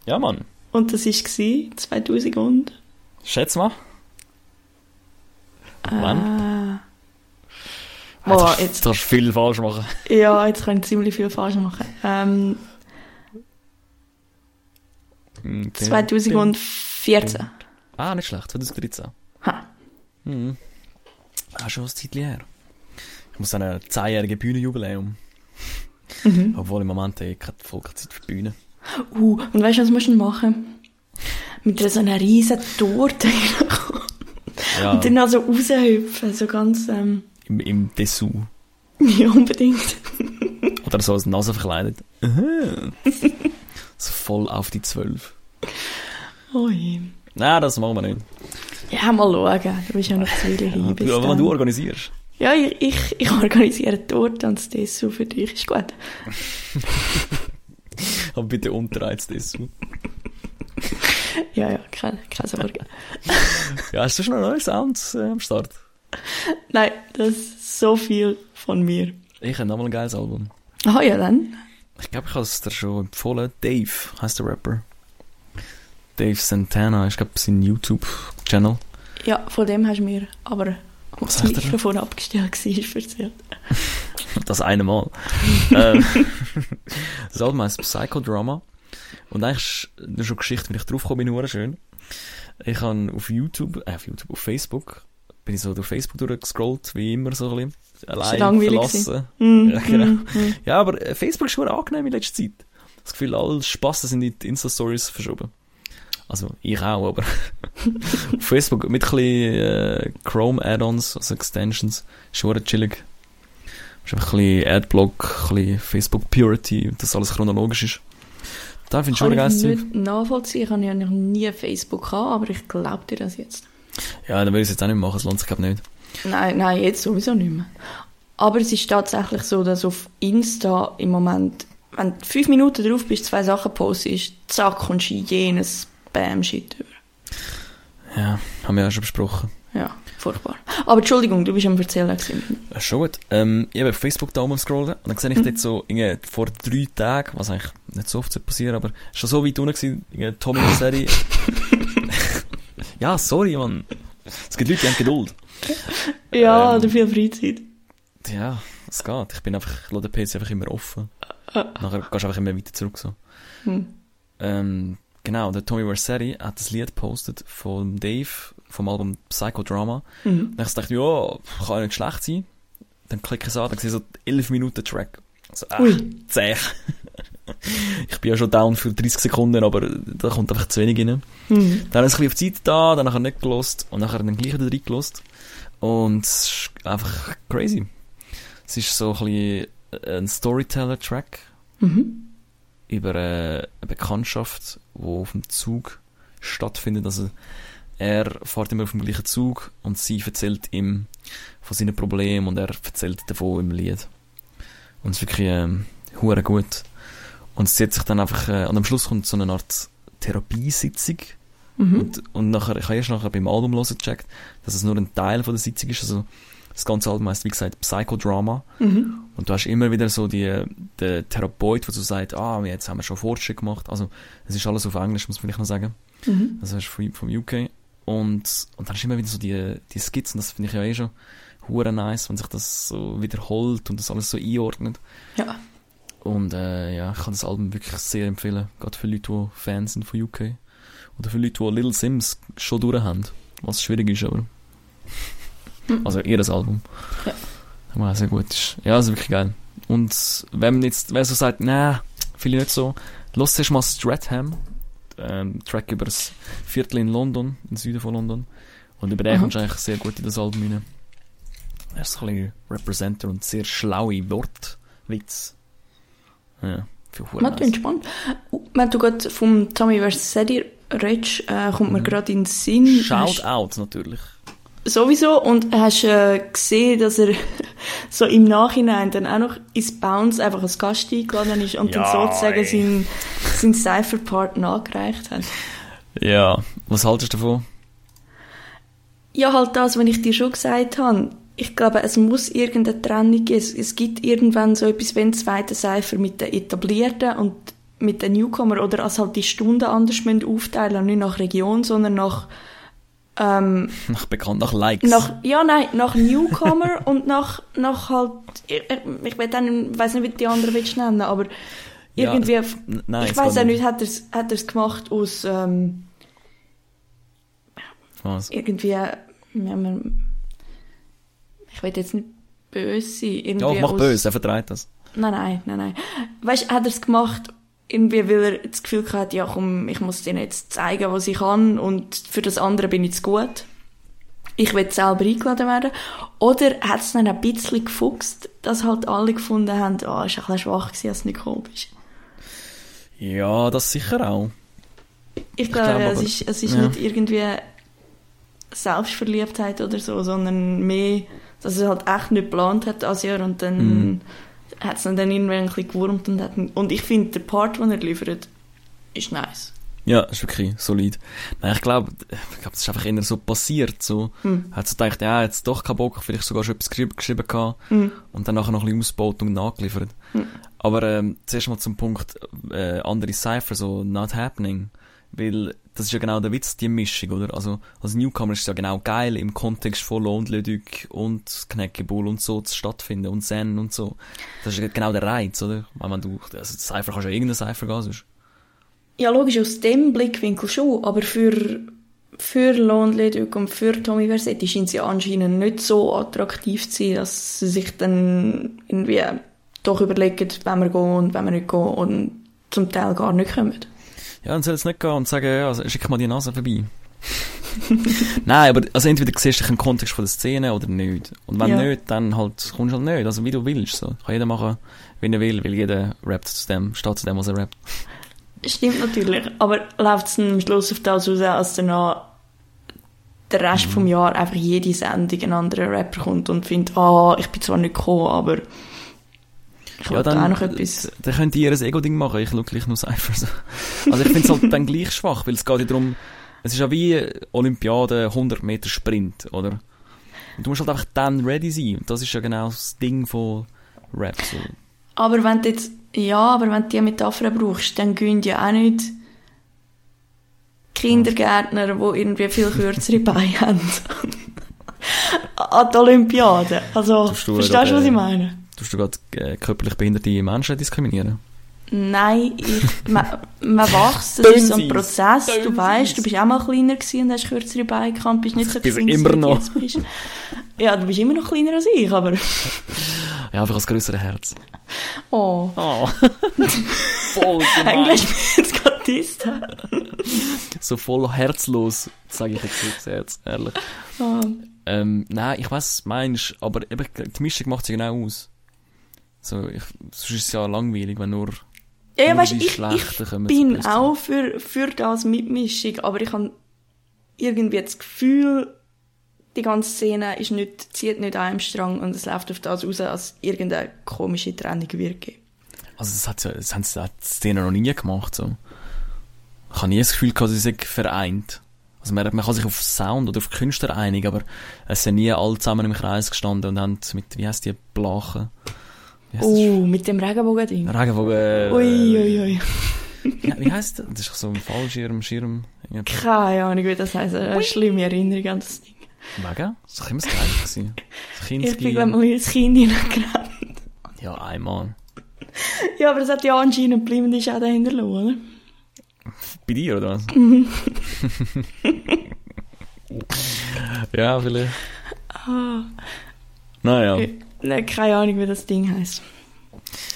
ja, Mann. Und das war 2000 und... Schätz mal. Wann? Äh, Boah, jetzt, jetzt- darfst du viel falsch machen. ja, jetzt kann ich ziemlich viel falsch machen. Ähm, Okay. 2014. Ah, nicht schlecht. 2013. Ha. Mhm. Ah, schon ein Zeitchen her. Ich muss ein zehnjähriges Bühnenjubiläum. Mhm. Obwohl im Moment eh keine Volkszeit für die Bühne. Uh, und weißt du, was musst du machen? Mit so einer riesen Torte Ja, und dann also raushüpfen, so ganz, ähm, im, im Dessous. ja, unbedingt. Oder so als Nase verkleidet. so voll auf die Zwölf. Oh je. Nein, das machen wir nicht. Ja, mal schauen. Du bist ja noch zu wieder hin. Aber wenn du organisierst. Ja, ich, ich, ich organisiere die Torte und das Dessert für dich. Ist gut. Aber bitte unter als Dessous. Ja, ja, keine, keine Sorge. Ja, hast du schon noch neue Sounds äh, am Start? Nein, das ist so viel von mir. Ich habe nochmal ein geiles Album. Ah ja, dann. Ich glaube, ich habe es dir schon empfohlen. Dave heißt der Rapper. Dave Santana ist, glaube ich, sein YouTube-Channel. Ja, von dem hast du mir aber das sagt er? Mikrofon abgestellt war, erzählt. Das eine Mal. ähm, das Album heißt Psychodrama. Und eigentlich ist schon Geschichte, wenn ich draufgekommen bin, nur schön. Ich habe auf YouTube, äh, auf YouTube, auf Facebook, bin ich so durch Facebook durchgescrollt, wie immer so ein bisschen. Allein verlassen. Mm, Ja, genau. mm, mm. Ja, aber äh, Facebook ist schon angenehm in letzter Zeit. Das Gefühl, alle Spassen sind in die Insta-Stories verschoben. Also, ich auch, aber auf Facebook mit ein bisschen äh, Chrome-Add-ons, also Extensions, ist schon chillig. Ist einfach ein bisschen Adblock, ein bisschen Facebook-Purity, dass alles chronologisch ist. Da finde ich schon Kann ein ich Zeug. nicht nachvollziehen. Ich habe ja noch nie Facebook gehabt, aber ich glaube dir das jetzt. Ja, dann will ich es jetzt auch nicht machen, es lohnt sich glaube nicht. Nein, nein, jetzt sowieso nicht mehr. Aber es ist tatsächlich so, dass auf Insta im Moment, wenn du fünf Minuten drauf bist, zwei Sachen postest, zack, kommst du in jenes Spam-Shit über. Ja, haben wir ja schon besprochen. Ja, furchtbar. Aber Entschuldigung, du bist am Erzählen. Ja, schon gut. Ähm, ich habe auf Facebook da scrollen und dann sehe ich dort so, irgendwie vor drei Tagen, was eigentlich nicht so oft passieren aber schon so weit unten gewesen, Tommy Serie. ja, sorry, man. Es gibt Leute, die haben Geduld. Ja, Ähm. oder viel Freizeit. Ja, es geht. Ich bin einfach, ich lasse den PC einfach immer offen. Nachher gehst du einfach immer weiter zurück, so. Hm. Ähm, genau, der Tommy Versetti hat das Lied gepostet von Dave, vom Album Psychodrama. Mhm. Dann dachte ich, ja, kann ja nicht schlecht sein. Dann klicke ich es an, dann sehe ich so 11 Minuten Track. Also, ach, zäh. Ich bin ja schon down für 30 Sekunden, aber da kommt einfach zu wenig rein. Mhm. Dann ich ein bisschen auf die Zeit da, dann nachher nicht gelost und nachher dann gleich wieder reingelost. Und es ist einfach crazy. Es ist so ein bisschen ein Storyteller-Track Mhm. über äh, eine Bekanntschaft, die auf dem Zug stattfindet. Also er fährt immer auf dem gleichen Zug und sie erzählt ihm von seinen Problemen und er erzählt davon im Lied. Und es ist wirklich hure gut. Und es zieht sich dann einfach, äh, und am Schluss kommt so eine Art Therapiesitzung. Mhm. Und, und nachher, ich habe erst nachher beim Album hören gecheckt, dass es nur ein Teil von der Sitzung ist. Also das ganze Album heißt, wie gesagt, Psychodrama. Mhm. Und du hast immer wieder so die, der Therapeut, der so sagt, ah, jetzt haben wir schon Fortschritt gemacht. Also, es ist alles auf Englisch, muss man vielleicht noch sagen. Mhm. Das ist vom, vom UK. Und, und dann ist immer wieder so die, die Skizzen, das finde ich ja eh schon hure nice, wenn sich das so wiederholt und das alles so einordnet. Ja. Und, äh, ja, ich kann das Album wirklich sehr empfehlen. Gerade für Leute, die Fans sind von UK. Oder für Leute, die Little Sims schon durch haben. Was schwierig ist, aber. Also, ihr Album. Ja. Ja, sehr gut ist. Ja, also wirklich geil. Und wenn man jetzt, wer so sagt, na, finde ich nicht so, los erst mal Stratham, ähm, Track über das Viertel in London, im Süden von London. Und über den kommst du eigentlich sehr gut in das Album rein. Er ist ein bisschen Representer und sehr schlaue Wortwitz. Ja, für Man klingt spannend. Wenn du gerade vom Tommy Versetti redest, äh, kommt mir gerade in den Sinn. Mhm. Shout out natürlich. Sowieso. Und hast äh, gesehen, dass er so im Nachhinein dann auch noch ins Bounce einfach als Gast eingeladen ist und Ja, dann sozusagen seinen, seinen Cypher-Part nachgereicht hat. Ja, was haltest du davon? Ja, halt das, was ich dir schon gesagt habe. Ich glaube, es muss irgendeine Trennung geben. Es, es gibt irgendwann so etwas, wenn zweite Cypher mit den Etablierten und mit den Newcomer oder als halt die Stunden anders müssen aufteilen, nicht nach Region, sondern nach, ähm, Nach bekannt, nach Likes. nach, ja, nein, nach Newcomer und nach, nach halt, ich, ich will dann, ich weiss nicht, wie die anderen willst nennen, aber Ja, irgendwie, N- Nein, ich es geht auch nicht, hat er's, hat er's gemacht aus, ähm, Was? irgendwie, ja, man, ich will jetzt nicht böse sein. Irgendwie Ja, mach aus, böse, er vertreibt das. Nein, nein, nein, nein. Weißt, hat er es gemacht, irgendwie, weil er das Gefühl hatte, ja komm, ich muss denen jetzt zeigen, was ich kann und für das andere bin ich zu gut. Ich will selber eingeladen werden. Oder hat es dann ein bisschen gefuchst, dass halt alle gefunden haben, ah, ist ein bisschen schwach gewesen, als du nicht gekommen bist. Ja, das sicher auch. Ich glaube, glaube es ist, es ist ja. nicht irgendwie Selbstverliebtheit oder so, sondern mehr, dass er halt echt nicht geplant hat als Jahr und dann Mhm. hat es dann irgendwann ein bisschen gewurmt und hat, und ich finde, der Part, den er liefert, ist nice. Ja, ist wirklich solid. Nein, ich glaube, ich glaube, das ist einfach eher so passiert, so. Hm. Hat so gedacht, ja, jetzt doch keinen Bock, vielleicht sogar schon etwas geschrieben, geschrieben gehabt. Hm. Und dann nachher noch ein bisschen ausgebaut und nachgeliefert. Hm. Aber, ähm, zuerst mal zum Punkt, äh, andere Cypher, so, not happening. Weil, das ist ja genau der Witz, die Mischung, oder? Also, als Newcomer ist es ja genau geil, im Kontext von Duke und Knäckebull und so zu stattfinden und Zen und so. Das ist genau der Reiz, oder? Wenn du, also, Cypher kannst ja irgendeinen Cypher gehen, sonst. Ja, logisch, aus dem Blickwinkel schon, aber für, für Duke und für Tommy Versetti scheint sie anscheinend nicht so attraktiv zu sein, dass sie sich dann irgendwie doch überlegen, wenn wir gehen und wenn wir nicht gehen und zum Teil gar nicht kommen. Ja, dann soll es nicht gehen und sagen, ja, also, schick mal die Nase vorbei. Nein, aber also entweder siehst du im Kontext von der Szene oder nicht. Und wenn Ja. nicht, dann halt kommst du halt nicht. Also wie du willst. So. Kann jeder machen, wie er will, weil jeder rappt zu dem, steht zu dem, was er rappt. Stimmt natürlich, aber läuft es dann am Schluss auf das raus, als danach der Rest Mhm. vom Jahr einfach jede Sendung ein anderer Rapper kommt und findet, ah, ich bin zwar nicht gekommen, aber ich will auch noch etwas. Dann könnt ihr ein Ego-Ding machen, ich schaue gleich nur Cypher. So. Also ich finde es halt dann gleich schwach, weil es geht ja darum, es ist ja wie Olympiade 100 Meter Sprint, oder? Und du musst halt einfach dann ready sein. Und das ist ja genau das Ding von Rap. So. Aber wenn du jetzt, ja, aber wenn du die Metapher brauchst, dann gehen ja auch nicht Kindergärtner, die irgendwie viel kürzere Beine haben. An die Olympiade. Also, verstehst du, was ich meine? Tust du gerade äh, körperlich behinderte Menschen diskriminieren? Nein, ich, man, man wächst, das ist so ein. Prozess. Du weißt, du bist auch mal kleiner gewesen und hast kürzere Beine gehabt bist nicht so Ich bin gewesen, immer wie du noch. jetzt bist. Ja, du bist immer noch kleiner als ich, aber, Ja, einfach als größere Herz. oh. Oh. voll Eigentlich du mich jetzt gerade hä? So voll herzlos, sage ich jetzt Herz, ehrlich. Ah. Ähm, nein, ich weiß, was du meinst, aber eben, die Mischung macht sie genau aus. So, ich, sonst ist es ja langweilig, wenn nur Ja, Nur weißt, die ich, Schlechten ich kommen bin zu Besten. auch für, für das Mitmischung, aber ich habe irgendwie das Gefühl, die ganze Szene ist nicht, zieht nicht an einem Strang und es läuft auf das raus, als irgendeine komische Trennung wird geben. Also das, hat ja, das haben sie die Szene noch nie gemacht. So. Ich habe nie das Gefühl gehabt, sie sind vereint. Also man, man kann sich auf Sound oder auf Künstler einigen, aber es sind nie alle zusammen im Kreis gestanden und haben mit, wie heisst die, Blachen? Oh, mit dem Regenbogen-Ding. Regenbogen... Ui, ui, ui. Ja, wie heisst das? Das ist so ein Fallschirm, Schirm... Keine Ahnung, wie das heisst. Eine schlimme Erinnerung an das Ding. Wegen? Das war immer das Gleiche. gewesen. Das Ich bin, glaube mal als Kind hineingerannt. Ja, einmal. Ja, aber es hat ja anscheinend bleibende Schäden hinterlassen, oder? Bei dir, oder was? ja, vielleicht. Ah. Naja. Ich- Nein, keine Ahnung, wie das Ding heisst.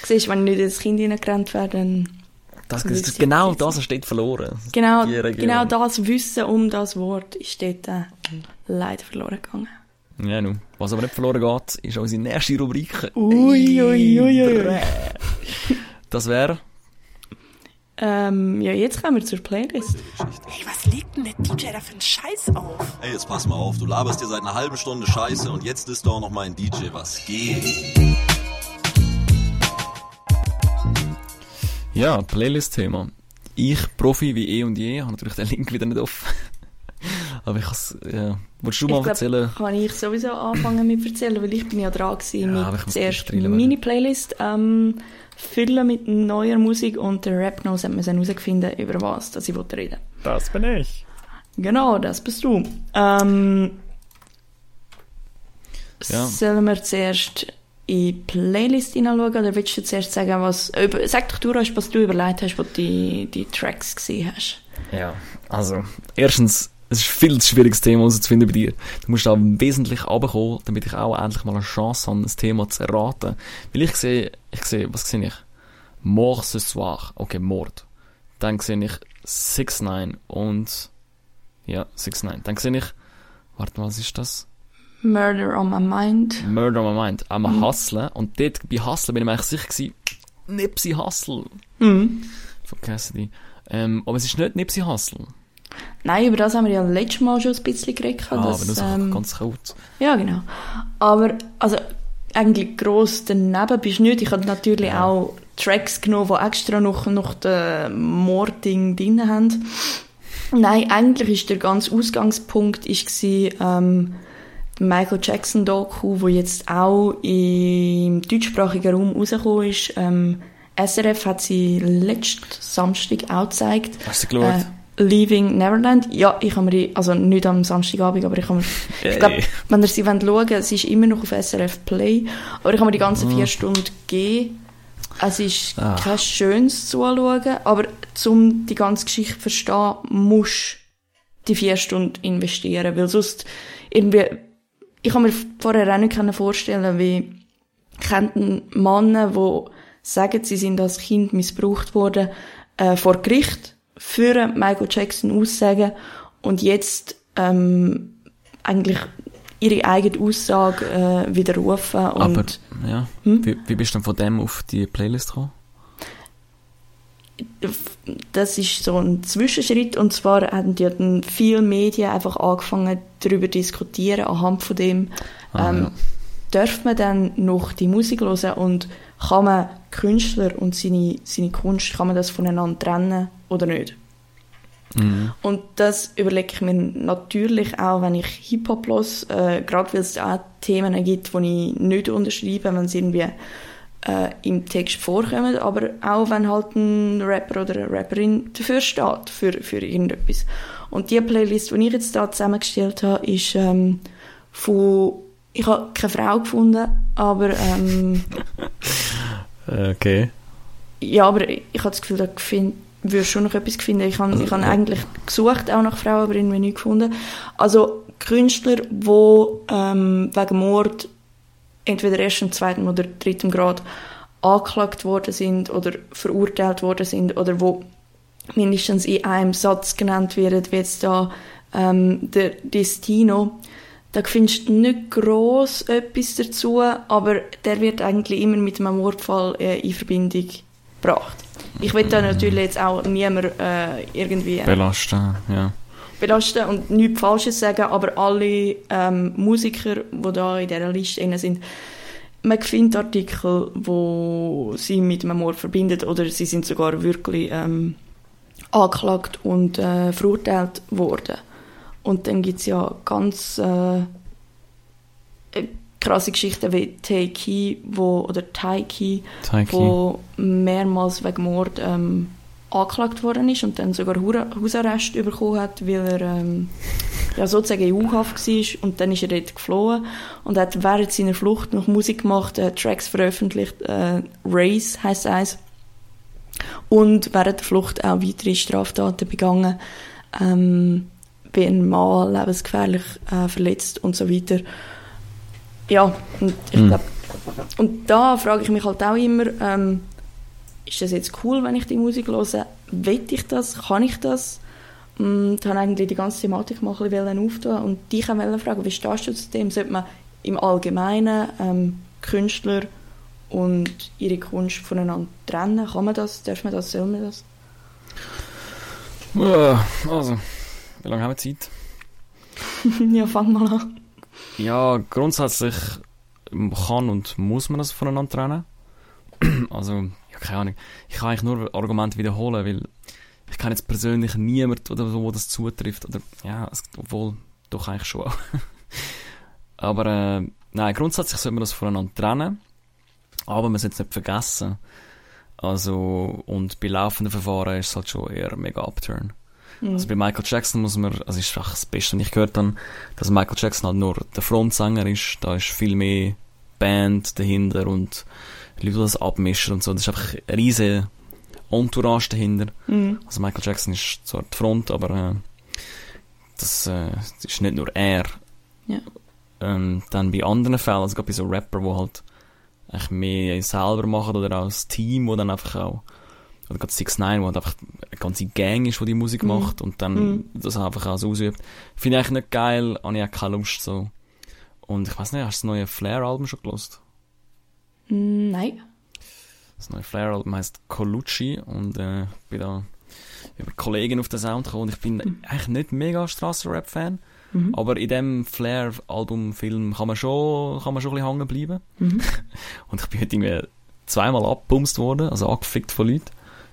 Siehst du, wenn ich nicht ins Kind hineingerannt werde, dann... Das, Wüsste das, ich genau das steht verloren. Genau, genau das Wissen um das Wort ist dort äh, leider verloren gegangen. Ja, nu. Was aber nicht verloren geht, ist unsere nächste Rubrik. Ui, ui, ui, ui. Das wäre... Ähm, ja, jetzt kommen wir zur Playlist. Hey, was legt denn der DJ da für einen Scheiß auf? Ey, jetzt pass mal auf, du laberst dir seit einer halben Stunde Scheiße und jetzt ist doch noch mal ein DJ, was geht? Ja, Playlist-Thema. Ich, Profi wie eh und je, habe natürlich den Link wieder nicht offen. aber ich has, ja. Wolltest du mal ich erzählen? glaub, kann ich sowieso anfangen mit erzählen, weil ich bin ja dran gewesen Ja, mit zuerst meine Playlist ähm, füllen mit neuer Musik und der Rap Nose hat mir dann herausgefunden, über was dass ich reden will. Das bin ich. Genau, das bist du. Ähm, Ja. Sollen wir zuerst in die Playlist hineinschauen oder willst du zuerst sagen, was... Über, sag doch du, was du überlegt hast, wo du die, die Tracks gesehen hast. Ja, also, erstens, es ist ein viel zu schwieriges Thema herauszufinden bei dir. Du musst da wesentlich runterkommen, damit ich auch endlich mal eine Chance habe, das Thema zu erraten. Weil ich sehe, ich sehe, was sehe ich? Mort ce soir. Okay, Mord. Dann sehe ich 6 9 und, ja, 6 9 Dann sehe ich, warte mal, was ist das? Murder on my mind. Murder on my mind. Am Hustlen. Und dort, bei Hustlen bin ich mir eigentlich sicher gewesen, Nipsey Hustle. Mhm. Von Cassidy. Ähm, aber es ist nicht Nipsey Hustle. Nein, über das haben wir ja letztes Mal schon ein bisschen geredet. Ah, dass, aber das ist ähm, ganz kurz. Ja, genau. Aber, also, eigentlich gross daneben bist du nicht. Ich habe natürlich Ja. auch Tracks genommen, die extra noch, noch den Mording drin haben. Nein, eigentlich ist der ganze Ausgangspunkt ist gsi, ähm, Michael Jackson Doku, wo jetzt auch im deutschsprachigen Raum rausgekommen ist. Ähm, SRF hat sie letzten Samstag auch gezeigt. Hast du geschaut? Äh, Leaving Neverland. Ja, ich habe mir, also nicht am Samstagabend, aber ich habe mir, Hey. ich glaube, wenn ihr sie wollt schauen sie ist immer noch auf SRF Play, aber ich habe mir die ganzen vier Stunden gegeben. Es ist Ah. kein schönes Zuschauen, aber um die ganze Geschichte zu verstehen, musst du die vier Stunden investieren, weil sonst irgendwie, ich kann mir vorher auch nicht vorstellen, wie könnten Männer, die sagen, sie sind als Kind missbraucht worden, äh, vor Gericht für Michael Jackson aussagen und jetzt ähm, eigentlich ihre eigene Aussage äh, widerrufen und Aber, ja. Hm? Wie, wie bist du denn von dem auf die Playlist gekommen? das ist so ein Zwischenschritt und zwar haben ja dann viele Medien einfach angefangen darüber zu diskutieren anhand von dem Ah, ähm, ja. darf man dann noch die Musik hören und kann man Künstler und seine, seine Kunst kann man das voneinander trennen oder nicht Mhm. und das überlege ich mir natürlich auch, wenn ich Hip-Hop los, äh, gerade weil es auch Themen gibt, die ich nicht unterschreibe, wenn sie irgendwie äh, im Text vorkommen, aber auch wenn halt ein Rapper oder eine Rapperin dafür steht, für, für irgendetwas. Und die Playlist, die ich jetzt da zusammengestellt habe, ist ähm, von, ich habe keine Frau gefunden, aber ähm, Äh, Okay. ja, aber ich, habe das Gefühl, ich find, würde schon noch etwas finden. Ich habe ich habe eigentlich gesucht, auch nach Frauen, aber irgendwie nicht gefunden. Also Künstler, die ähm, wegen Mord entweder ersten, zweiten oder dritten Grad angeklagt worden sind oder verurteilt worden sind oder wo mindestens in einem Satz genannt werden, wie jetzt da ähm, der Destino. Da findest du nicht gross etwas dazu, aber der wird eigentlich immer mit einem Mordfall äh, in Verbindung gebracht. Ich will da natürlich jetzt auch niemand äh, irgendwie Belasten, ja. belasten und nichts Falsches sagen, aber alle ähm, Musiker, die da in dieser Liste sind, man findet Artikel, wo sie mit einem Mord verbindet oder sie sind sogar wirklich ähm, angeklagt und äh, verurteilt worden. Und dann gibt es ja ganz äh, äh, krasse Geschichten wie Taiki, wo oder Taiki, Taiki. wo mehrmals wegen Mord ähm, angeklagt worden ist und dann sogar Hausarrest bekommen hat, weil er ähm, ja, sozusagen in U-Haft war und dann ist er dort geflohen und hat während seiner Flucht noch Musik gemacht, äh, Tracks veröffentlicht, äh, Race heisst eins und während der Flucht auch weitere Straftaten begangen, ähm, wie ein Mann lebensgefährlich äh, verletzt und so weiter. Ja, und ich Mhm. glaube, und da frage ich mich halt auch immer, ähm, ist das jetzt cool, wenn ich die Musik höre? Will ich das? Kann ich das? Und habe eigentlich die ganze Thematik mal ein bisschen auftun und dich auch fragen, wie stehst du zu dem? Sollte man im Allgemeinen ähm, Künstler und ihre Kunst voneinander trennen? Kann man das? Darf man das? Soll man das? Also, wie lange haben wir Zeit? ja, fang mal an. Ja, grundsätzlich kann und muss man das voneinander trennen. Also, ja, keine Ahnung. Ich kann eigentlich nur Argumente wiederholen, weil ich kenne jetzt persönlich niemand oder so, wo das zutrifft. Oder, ja, es, obwohl, doch eigentlich schon auch. Aber, äh, nein, grundsätzlich sollte man das voneinander trennen. Aber man sollte es nicht vergessen. Also, und bei laufenden Verfahren ist es halt schon eher mega Upturn. Mhm. Also bei Michael Jackson muss man, also ist einfach das Beste, was ich gehört habe, dass Michael Jackson halt nur der Frontsänger ist, da ist viel mehr Band dahinter und Leute, die das abmischen und so, das ist einfach eine riesige Entourage dahinter. Mhm. Also Michael Jackson ist zwar die Front, aber äh, das, äh, das ist nicht nur er. Ja. Ähm, dann bei anderen Fällen, also gerade bei so Rapper, wo halt eigentlich mehr selber machen oder auch das Team, wo dann einfach auch oder gerade 6 9 wo halt einfach eine ganze Gang ist, die die Musik Mhm. macht und dann Mhm. das einfach so ausübt. Finde ich eigentlich nicht geil, habe ich auch keine Lust so. Und ich weiß nicht, hast du das neue Flair-Album schon gelost? Mm, Nein. Das neue Flair-Album heisst Colucci und äh, ich bin da über Kollegen auf den Sound gekommen und ich bin eigentlich nicht mega Strassenrap-Fan, Mhm. aber in dem Flair-Album-Film kann man schon, kann man schon ein bisschen hängen bleiben. Mhm. Und ich bin heute irgendwie zweimal abbumst worden, also angefickt von Leuten.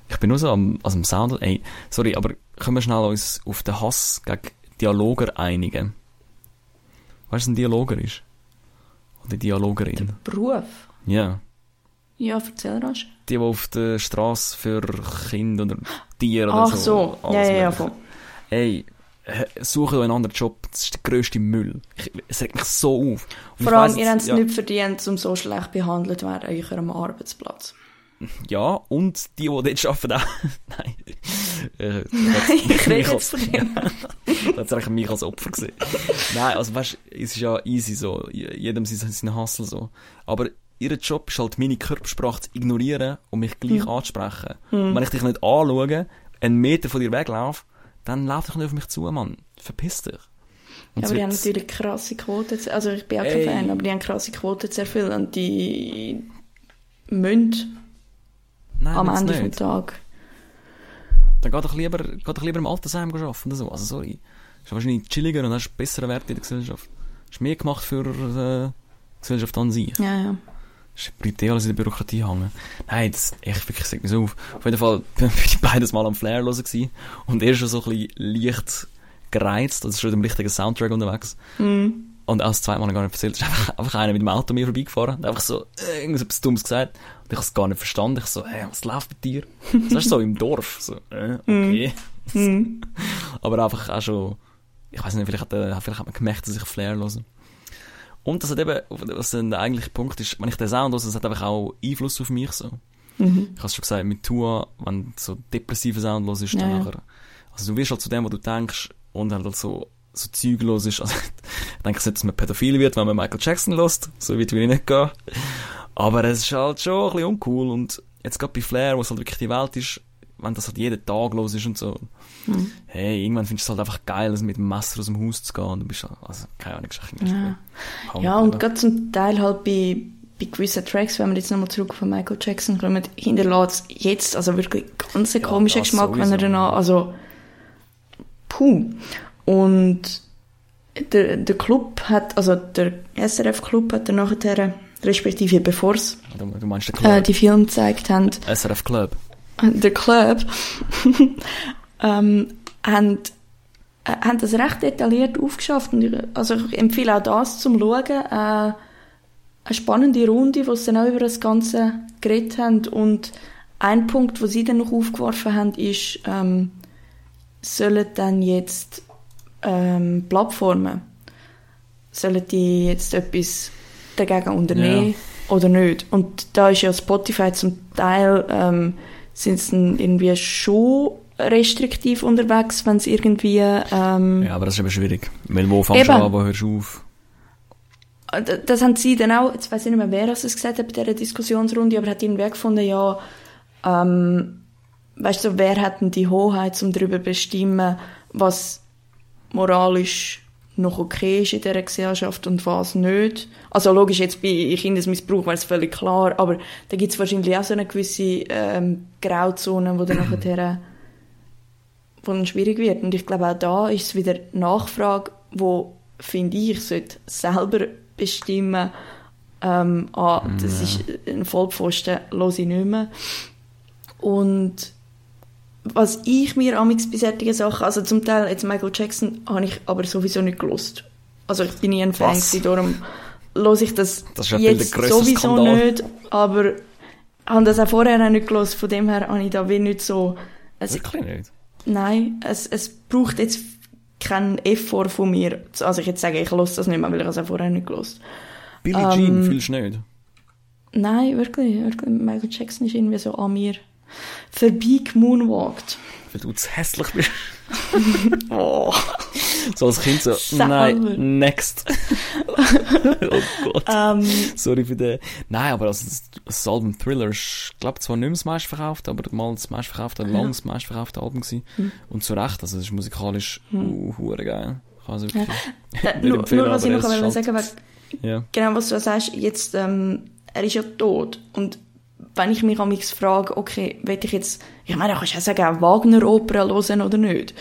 Ich bin nur so am, also am Sound, ey, sorry, aber können wir schnell uns auf den Hass gegen Dialoger einigen? Weißt du, was ein Dialoger ist? Oder Dialogerin? Beruf? Ja. Ja, erzähl rasch. Die, die auf der Straße für Kinder oder Tiere oder Ach so, ja, ja, ja, voll. Ey, suche einen anderen Job. Das ist der grösste Müll. Ich, es regt mich so auf. Und Vor allem, weiss ihr habt es ja, nicht verdient, um so schlecht behandelt zu werden an eurem Arbeitsplatz. Ja, und die, die dort arbeiten auch. Nein. Äh, ich rede jetzt von dir. dem. Da hat eigentlich mich als Opfer gesehen. Nein, also weißt es ist ja easy so. Je- Jedem sein, sein Hustle so. Aber ihr Job ist halt meine Körpersprache zu ignorieren und mich gleich Hm. anzusprechen. Und wenn ich dich nicht anschaue, einen Meter von dir weglaufe, dann lauf dich nicht auf mich zu, Mann. Verpiss dich. Und Ja, aber die haben natürlich krasse Quoten. zu- Also ich bin auch kein Ey. Fan, aber die haben krasse Quoten zu erfüllen und die müssen Nein, am Ende vom nicht. Tag. Dann geh doch lieber, geh doch lieber im Altersheim arbeiten oder so. Also, sorry. Ist wahrscheinlich chilliger und hast besseren Wert in der Gesellschaft. Ist mehr gemacht für äh, die Gesellschaft an sich. Ja, ja. Es bleibt eh alles in der Bürokratie hängen. Nein, das, echt, wirklich, sag mir so auf. Auf jeden Fall bin ich beides mal am Flair hören gewesen. Und er ist schon so ein bisschen leicht gereizt. Das ist schon im richtigen Soundtrack unterwegs. Hm. Und auch das zweite Mal gar nicht erzählt. Es ist einfach, einfach einer mit dem Auto mir vorbeigefahren. Und einfach so, äh, irgendwas Dummes gesagt. Und ich habe es gar nicht verstanden. Ich so, hey, was läuft mit dir? Das ist so im Dorf. So, äh, okay. Hm. Aber einfach auch schon, ich weiß nicht, vielleicht hat, er, vielleicht hat man gemerkt, dass ich Flair höre. Und das hat eben, was der eigentliche Punkt ist, wenn ich den Sound höre, das hat einfach auch Einfluss auf mich so. Mhm. Ich habe schon gesagt, mit Tua, wenn so depressiven Sound los ist, dann ja. nachher, also du wirst halt zu dem, was du denkst, und halt so, so Zeug los ist. Also, ich denke nicht, dass man pädophil wird, wenn man Michael Jackson lost. So weit will ich nicht gehen. Aber es ist halt schon ein bisschen uncool. Und jetzt gerade bei Flair, wo es halt wirklich die Welt ist, wenn das halt jeden Tag los ist und so. Mhm. Hey, irgendwann findest du es halt einfach geil, also mit dem Messer aus dem Haus zu gehen. Und du bist, halt- also, keine Ahnung, ist echt Ja. Ja, und gerade zum Teil halt bei, bei gewissen Tracks, wenn wir jetzt nochmal zurück von Michael Jackson kommen, hinterlässt jetzt also wirklich ganz ein Ja, komischer Geschmack, wenn er sowieso. danach, also puh. Und der, der Club hat, also der SRF-Club hat dann nachher, respektive bevor Club? äh, die Filme gezeigt haben, SRF Club. der Club, ähm, haben, äh, haben das recht detailliert aufgeschafft. Und ich, also ich empfehle auch das zum Schauen. Äh, eine spannende Runde, wo sie dann auch über das Ganze geredet haben. Und ein Punkt, wo sie dann noch aufgeworfen haben, ist, ähm, sollen dann jetzt ähm, Plattformen, sollen die jetzt etwas dagegen unternehmen oder nicht? Und da ist ja Spotify zum Teil, ähm, sind sie irgendwie schon restriktiv unterwegs, wenn es irgendwie ähm, Ja, aber das ist eben schwierig. Weil wo fängst du an, wo hörst du auf? D- das haben sie dann auch, jetzt weiß ich nicht mehr, wer das es gesagt hat bei dieser Diskussionsrunde, aber hat irgendwie gefunden, ja, ähm, weißt du, wer hat denn die Hoheit, um darüber zu bestimmen, was moralisch noch okay ist in dieser Gesellschaft und was nicht. Also logisch, jetzt bei Kindesmissbrauch wäre es völlig klar, aber da gibt es wahrscheinlich auch so eine gewisse ähm, Grauzone, wo dann nachher wo dann schwierig wird. Und ich glaube, auch da ist es wieder Nachfrage, wo, finde ich, sollte selber bestimmen, ähm, ah, das ist ein Vollpfosten, los ich nicht mehr. Und was ich mir amix bei solchen Sachen, also zum Teil jetzt Michael Jackson, habe ich aber sowieso nicht gelost. Also ich bin nie ein Fan gewesen, darum los ich das, Das jetzt sowieso Skandal. nicht, aber habe das auch vorher auch nicht gelost, von dem her habe ich da wie nicht so, es, Wirklich nicht. Nein, es, es braucht jetzt keinen Effort von mir. Also ich jetzt sage, ich lasse das nicht mehr, weil ich es auch vorher nicht gelost. Billie Ähm, Jean fühlst du nicht. Nein, wirklich, wirklich. Michael Jackson ist irgendwie so an mir vorbeigemoonwalkt. Weil du zu hässlich bist. Oh. So als Kind so, Selber. nein, next. oh Gott. Ähm, Sorry für den. Nein, aber also das, das Album Thriller ist, ich glaube zwar nicht mehr das meistverkaufte, aber mal das meistverkaufte, Ja. lang das meistverkaufte Album gewesen. Hm. Und zu Recht, also es ist musikalisch uh, hure geil. Also Ja. äh, nur, nur was ich noch wollte sagen weil Ja. genau was du sagst, jetzt, ähm, er ist ja tot. Und wenn ich mich amigs frage, okay, will ich jetzt, ich meine, du kannst ja sagen, auch Wagner-Opera hören oder nicht.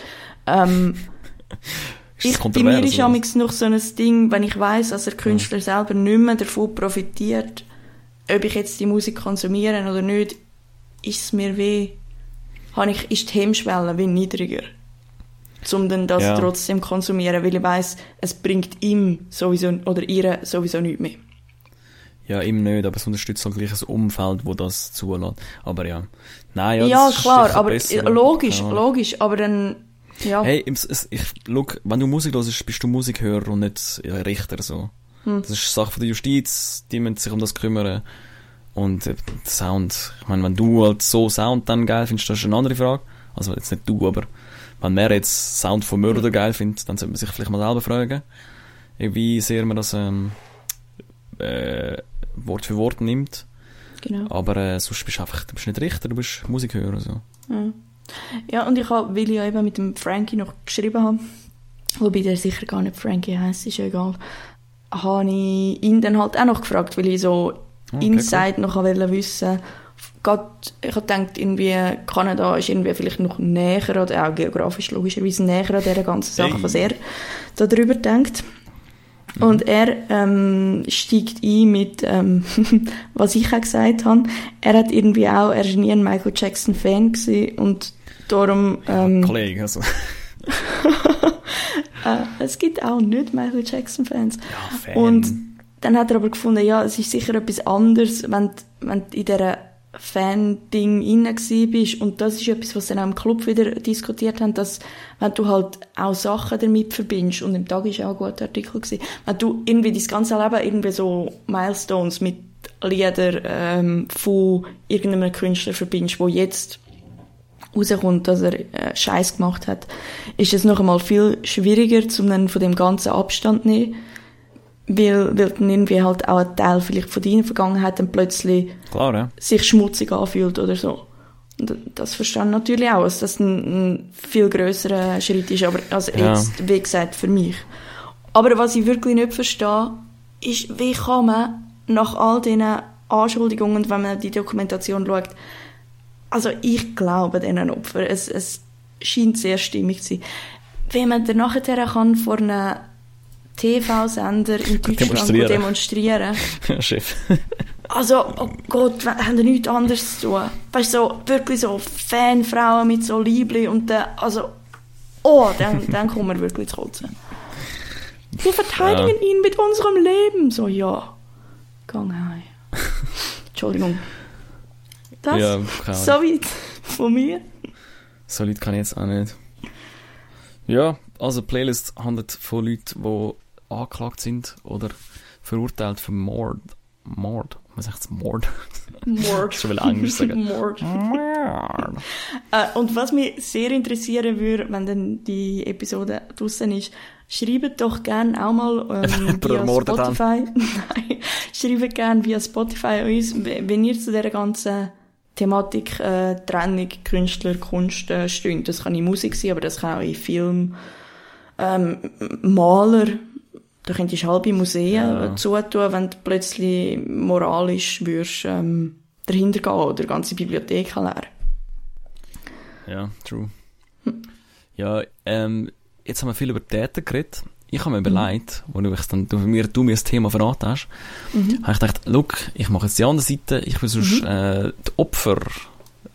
Ähm, ich, bei mir ist oder? amix noch so ein Ding, wenn ich weiss, dass der Künstler selber nicht mehr davon profitiert, ob ich jetzt die Musik konsumiere oder nicht, ist es mir wie, habe ich, ist die Hemmschwelle wie niedriger. Um dann das Ja. trotzdem konsumieren, weil ich weiss, es bringt ihm sowieso, oder ihr sowieso nichts mehr. Ja, ihm nicht, aber es unterstützt halt gleich ein Umfeld, wo das zulässt. Aber ja. Nein, ja, Ja, klar, aber besser. logisch, Ja. logisch, aber dann, ja. Hey, ich, look, wenn du Musik hörst, bist du Musikhörer und nicht ja, Richter, so. Hm. Das ist Sache von der Justiz, die müssen sich um das kümmern. Und äh, Sound, ich meine, wenn du halt so Sound dann geil findest, das ist eine andere Frage. Also jetzt nicht du, aber wenn wer jetzt Sound von Mörder geil findet, dann sollte man sich vielleicht mal selber fragen, wie sehr man das ähm, äh, Wort für Wort nimmt. genau. Aber äh, sonst bist du einfach, du bist nicht Richter, du bist Musikhörer, so. Ja. ja, und ich habe, weil ich ja eben mit dem Frankie noch geschrieben habe, wobei der sicher gar nicht Frankie heisst, ist ja egal, habe ich ihn dann halt auch noch gefragt, weil ich so Okay, Inside noch wollte wissen Gerade, ich habe gedacht, irgendwie Kanada ist irgendwie vielleicht noch näher oder auch geografisch logischerweise näher an dieser ganzen Sache, Hey. was er darüber denkt. Und er ähm, steigt ein mit, ähm, was ich auch gesagt habe. Er hat irgendwie auch, er ist nie ein Michael Jackson Fan und darum, ähm, Kollege, also. äh, es gibt auch nicht Michael Jackson Fans. Ja, Fan. Und dann hat er aber gefunden, ja, es ist sicher etwas anderes, wenn, wenn in dieser Fan-Ding inne bist. Und das ist etwas, was dann auch im Club wieder diskutiert haben, dass, wenn du halt auch Sachen damit verbindest, und im Tag ist auch ein guter Artikel gewesen, wenn du irgendwie dein ganze Leben irgendwie so Milestones mit Liedern ähm, von irgendeinem Künstler verbindest, wo jetzt rauskommt, dass er äh, Scheiß gemacht hat, ist es noch einmal viel schwieriger, um dann von dem ganzen Abstand zu nehmen, weil, weil dann irgendwie halt auch ein Teil vielleicht von deiner Vergangenheit dann plötzlich Klar, ja. sich schmutzig anfühlt oder so. Und das verstehe ich natürlich auch, dass das ein, ein viel grösserer Schritt ist, aber also Ja. jetzt, wie gesagt, für mich. Aber was ich wirklich nicht verstehe, ist, wie kann man nach all diesen Anschuldigungen, wenn man die Dokumentation schaut, also ich glaube diesen Opfern, es, es scheint sehr stimmig zu sein. Wie man dann nachher kann vor einem TV-Sender in Deutschland Demonstrieren. demonstrieren. ja, Chef. Also, oh Gott, wir haben nichts anderes zu tun. Weißt du, so, wirklich so Fanfrauen mit so Liebli und dann, also, oh, dann, dann kommen wir wirklich zu kotzen. Wir verteidigen Ja. ihn mit unserem Leben. So, ja. Gang heim. Entschuldigung. Das, Ja, so weit von mir. So Leute kann ich jetzt auch nicht. Ja, also Playlist handelt von Leuten, die angeklagt sind oder verurteilt für Mord. Mord? Was sagt es? Mord? Mord. Schon will Englisch sagen. Mord. Mord. Äh, und was mich sehr interessieren würde, wenn dann die Episode draussen ist, schreibt doch gerne auch mal ähm, via. Spotify. Nein, schreibt gerne via Spotify uns, wenn ihr zu dieser ganzen Thematik äh, Trennung, Künstler, Kunst äh, steht. Das kann in Musik sein, aber das kann auch in Film, ähm, Maler. Da könntest du halbe Museen Ja. zutun, wenn du plötzlich moralisch würdest, ähm, dahinter gehen oder ganze Bibliotheken leer. Ja, true. Ja, ähm, jetzt haben wir viel über Täter geredet. Ich habe mir überlegt, wo du, dann, du, mir, du mir das Thema verraten hast, habe ich gedacht, look, ich mache jetzt die andere Seite, ich will sonst äh, die Opfer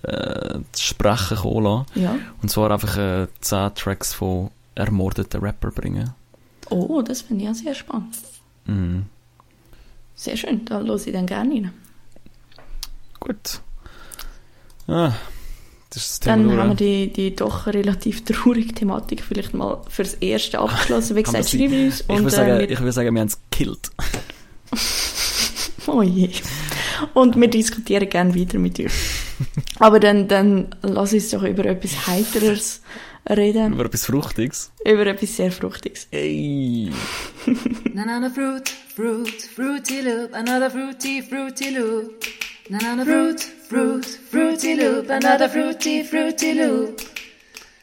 äh, zu sprechen kommen lassen. Ja. Und zwar einfach äh, 10 Tracks von ermordeten Rapper bringen. Oh, das finde ich auch sehr spannend. Mhm. Sehr schön, da höre ich dann gerne rein. Gut. Ah, das ist das Dann Thema haben wir die, die doch relativ traurige Thematik vielleicht mal fürs Erste abgeschlossen. Wie gesagt, schreibe uns. Ich Und, würde sagen, äh, ich wir, würde sagen, wir haben es gekillt. oh je. Und wir diskutieren gerne weiter mit euch. Aber dann, dann lass uns doch über etwas Heiteres reden. Über etwas Fruchtiges. Über etwas sehr Fruchtiges. Ey. Banana fruit, fruit, fruity loop, another fruity, fruity loop. Banana fruit, fruit, fruity loop, another fruity, fruity loop.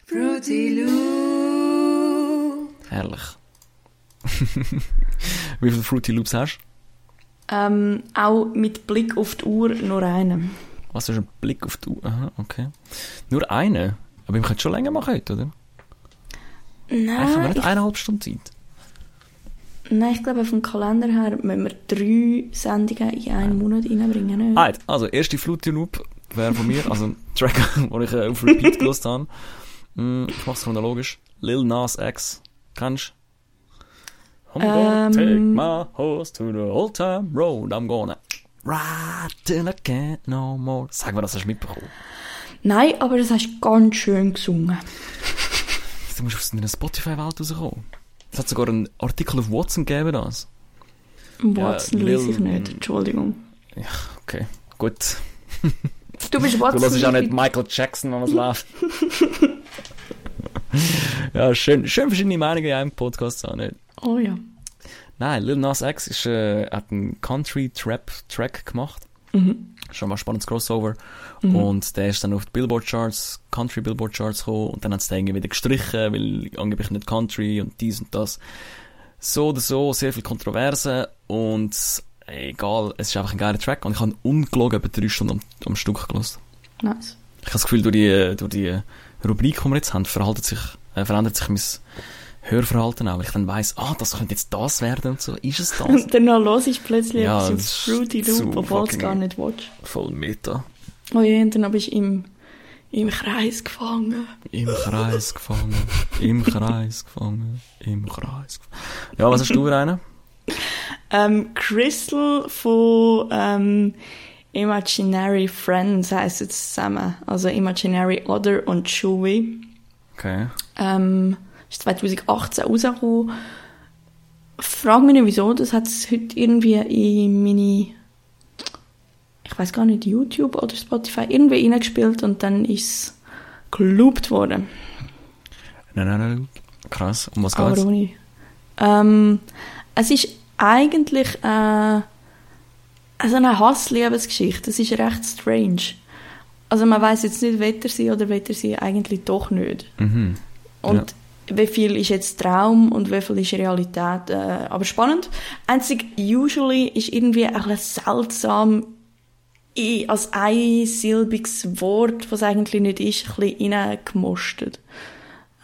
Fruity loop. Herrlich. Wie viele Fruity Loops hast du? Ähm, auch mit Blick auf die Uhr nur einen. Was ist ein Blick auf die Uhr? Aha, okay. Nur eine? Aber wir können schon länger machen heute, oder? Eigentlich haben wir Nein, nicht eineinhalb Stunden Zeit. Nein, ich glaube, vom Kalender her müssen wir drei Sendungen in einen Monat reinbringen. Nicht? Alright, also, erste Loop wäre von mir, also ein Track, den ich äh, auf Repeat gelost habe. Mm, ich mach's chronologisch. Lil Nas X. Kennst du? I'm gonna Ähm. take my horse to the old time road. I'm gonna ride till I can't no more. Sag mir, das hast du mitbekommen. Nein, aber das hast du ganz schön gesungen. Du musst aus deiner Spotify-Welt rauskommen. Es hat sogar einen Artikel auf Watson gegeben, das. Watson Ja, lese ich nicht, Entschuldigung. Okay, gut. Du bist Du Watson. hörst auch nicht ich- Michael Jackson, wenn was läuft. ja, schön, schön verschiedene Meinungen in einem Podcast auch nicht. Oh ja. Nein, Lil Nas X ist, äh, hat einen Country-Trap-Track gemacht. Mhm. Schon mal ein spannendes Crossover. Und der ist dann auf die Billboard-Charts, Country-Billboard-Charts gekommen und dann hat es den irgendwie wieder gestrichen, weil angeblich nicht Country und dies und das. So oder so, sehr viel Kontroverse und egal, es ist einfach ein geiler Track und ich habe ungelogen etwa drei Stunden am, am Stück gelost. Nice. Ich habe das Gefühl, durch die, äh, durch die Rubrik, die wir jetzt haben, verhaltet sich, äh, verändert sich mein Hörverhalten auch, weil ich dann weiss, ah, das könnte jetzt das werden und so. Ist es das? Und dann los ist plötzlich Ja, etwas Fruity Loop, obwohl es gar nicht willst. Voll Meta. Oh ja, und dann bist du im, im Kreis gefangen. Im Kreis gefangen, im Kreis gefangen, im Kreis gefangen. Ja, was hast du für einen? Ähm, Crystal von ähm, Imaginary Friends heisst es zusammen. Also Imaginary Other und Chewy. Okay. Ähm, ist 2018 rausgekommen. Frag mich nicht wieso, das hat es heute irgendwie in meine, ich weiß gar nicht, YouTube oder Spotify irgendwie reingespielt und dann ist es geloopt worden. Nein, nein, nein. Krass. Um was Aber geht's? ohne. Ähm, es ist eigentlich äh, also eine Hass-Liebesgeschichte. Es ist recht strange. Also man weiß jetzt nicht, will er sie oder will er sie eigentlich doch nicht. Mhm. Und wie viel ist jetzt Traum und wie viel ist Realität. Äh, aber spannend. Einzig, usually ist irgendwie ein bisschen seltsam in- als einsilbiges Wort, was eigentlich nicht ist, ein bisschen reingemostet.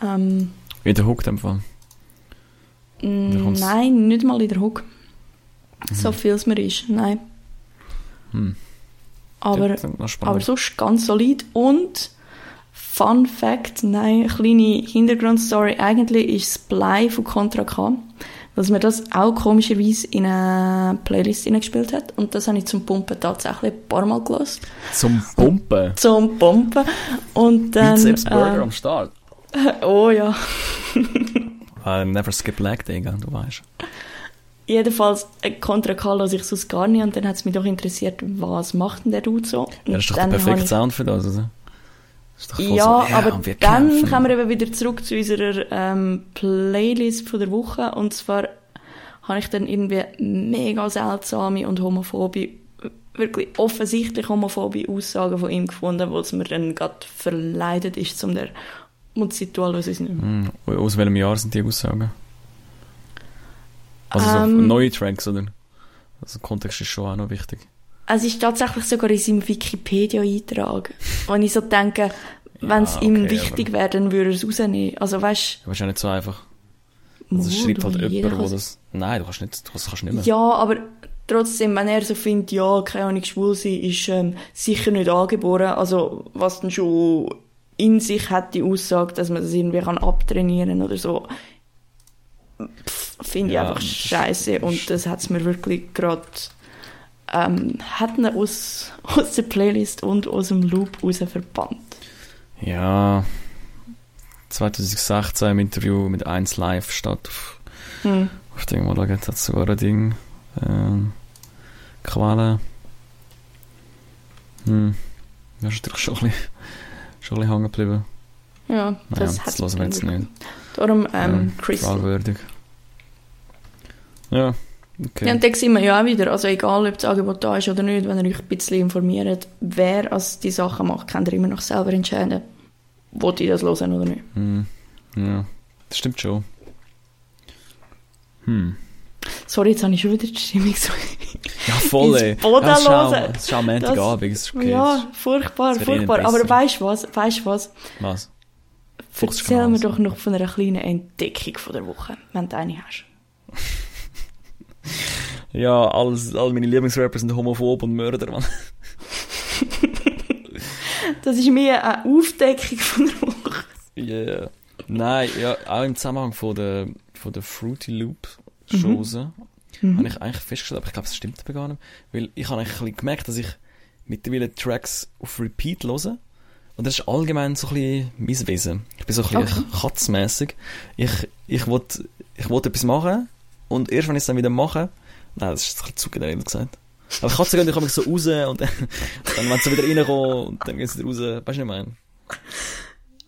Ähm, Wie der Hook in dem Fall. Mm, Nein, nicht mal in der Hook. So viel es mir ist, nein. Hm. Aber, aber sonst ganz solid. Und Fun Fact, nein, eine kleine Hintergrundstory. Eigentlich ist es Blei von Contra K, dass mir das auch komischerweise in eine Playlist hineingespielt hat. Und das habe ich zum Pumpen tatsächlich ein paar Mal gelassen. Zum Pumpen. Zum Pumpen. Und dann... Bizeps Burger äh, am Start. oh ja. Uh, never skip leg day, du weißt. Jedenfalls, äh, Contra K lasse ich sonst gar nicht und dann hat es mich doch interessiert, was macht denn der Dude so? Ja, das ist doch der perfekte Sound für das, oder? Das ist doch voll Ja, so, aber und wir dann kämpfen. kommen wir eben wieder zurück zu unserer ähm, Playlist von der Woche und zwar habe ich dann irgendwie mega seltsame und homophobe, wirklich offensichtlich homophobe Aussagen von ihm gefunden, wo es mir dann gerade verleidet ist, um der und sie tun alles nicht mehr. Hm, Aus welchem Jahr sind die Aussagen? Also so Ähm, neue Tracks, oder? Also Kontext ist schon auch noch wichtig. Es ist tatsächlich sogar in seinem Wikipedia-Eintrag. Wenn ich so denke, wenn es ihm okay, wichtig wäre, dann würde er es rausnehmen. Also weißt ja nicht so einfach. du, Also es schreibt halt jemand, wo kann's- das... Nein, du kannst nicht, das kannst du nicht mehr. Ja, aber trotzdem, wenn er so findet, ja, keine Ahnung, schwul sein ist ähm, sicher nicht angeboren, also was dann schon in sich hat, die Aussage, dass man das irgendwie kann abtrainieren oder so, finde ich Ja, einfach das- scheiße und das hat es mir wirklich gerade ähm, hat ihn aus, aus der Playlist und aus dem Loop raus verbannt. Ja. 2016 im Interview mit 1 Live statt auf, Hm. auf Ding, mal hat sogar ein Ding. Ähm, Quelle. Hm. Das ist natürlich schon ein bisschen, schon ein bisschen hängen geblieben. Ja, Naja, das hat das hören wir jetzt nicht. Darum, ähm, Ja, Crystal. Fragwürdig. Ja, okay. Ja, und dann sehen wir ja auch wieder, also egal, ob das Angebot da ist oder nicht, wenn ihr euch ein bisschen informiert, wer als die Sachen macht, könnt ihr immer noch selber entscheiden, wollt ihr das hören oder nicht. Hm. Ja, das stimmt schon. Hm. Sorry, jetzt habe ich schon wieder die Stimmung so... Ja, voll, ey. Boden ja, hören. Es ist auch Montagabend, es ist okay. Ja, furchtbar, Das eh furchtbar. Aber weißt du was, weißt du was? Was? Erzähl mir doch noch von einer kleinen Entdeckung von der Woche, wenn du eine hast. Ja, alles, all meine Lieblingsrapper sind homophob und Mörder, Mann. Das ist mehr eine Aufdeckung von der Woche. Yeah. Nein, ja, auch im Zusammenhang von der, von der Fruity Loop Chose Mhm. habe ich eigentlich festgestellt, aber ich glaube, es stimmt aber gar nicht. Weil ich habe eigentlich ein bisschen gemerkt, dass ich mittlerweile Tracks auf Repeat höre. Und das ist allgemein so ein bisschen mein Wesen. Ich bin so ein bisschen katzmässig. Ich, ich wollte, ich wollte etwas machen und erst wenn ich es dann wieder mache, nein, das ist ein bisschen zu generell gesagt. Aber Katzen gehen, kommen so raus und dann, dann wenn sie wieder reinkommen und dann gehen sie wieder raus. Weißt du, was ich meine?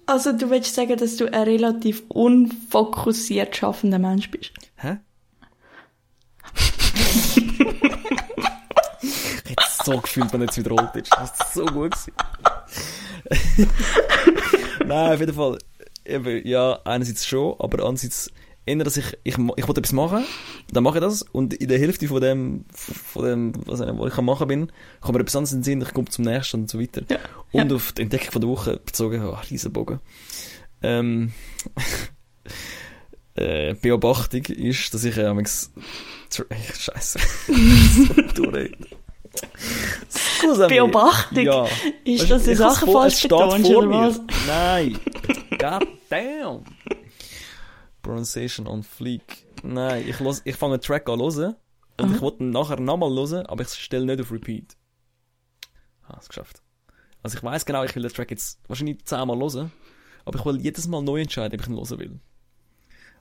Also du willst sagen, dass du ein relativ unfokussiert schaffender Mensch bist? Hä? ich hätte so gefühlt, wenn du jetzt wiederholt ist. Das ist so gut gewesen. Nein, auf jeden Fall. Eben, ja, einerseits schon, aber andererseits eher, dass ich, ich, ich wollte etwas machen, dann mache ich das und in der Hälfte von dem, von dem, was, ich- was ich am machen bin, kommt mir etwas anderes in den Sinn, ich komme zum nächsten und so weiter. Ja. Und Ja. auf die Entdeckung von der Woche bezogen, oh, Riesenbogen. Ähm, äh, Beobachtung ist, dass ich äh, manchmal- Scheiße. so. Beobachtung? Ja. Ist, dass du Ich hab's Sachen vor- falsch vor oder was? Nein. God damn. Pronunciation on fleek. Nein, ich, los, ich fange einen Track an hören und ich wollte ihn nachher nochmal hören, aber ich stelle nicht auf Repeat. Ah, es geschafft. Also ich weiß genau, ich will den Track jetzt wahrscheinlich zehnmal hören, aber ich will jedes Mal neu entscheiden, ob ich ihn hören will.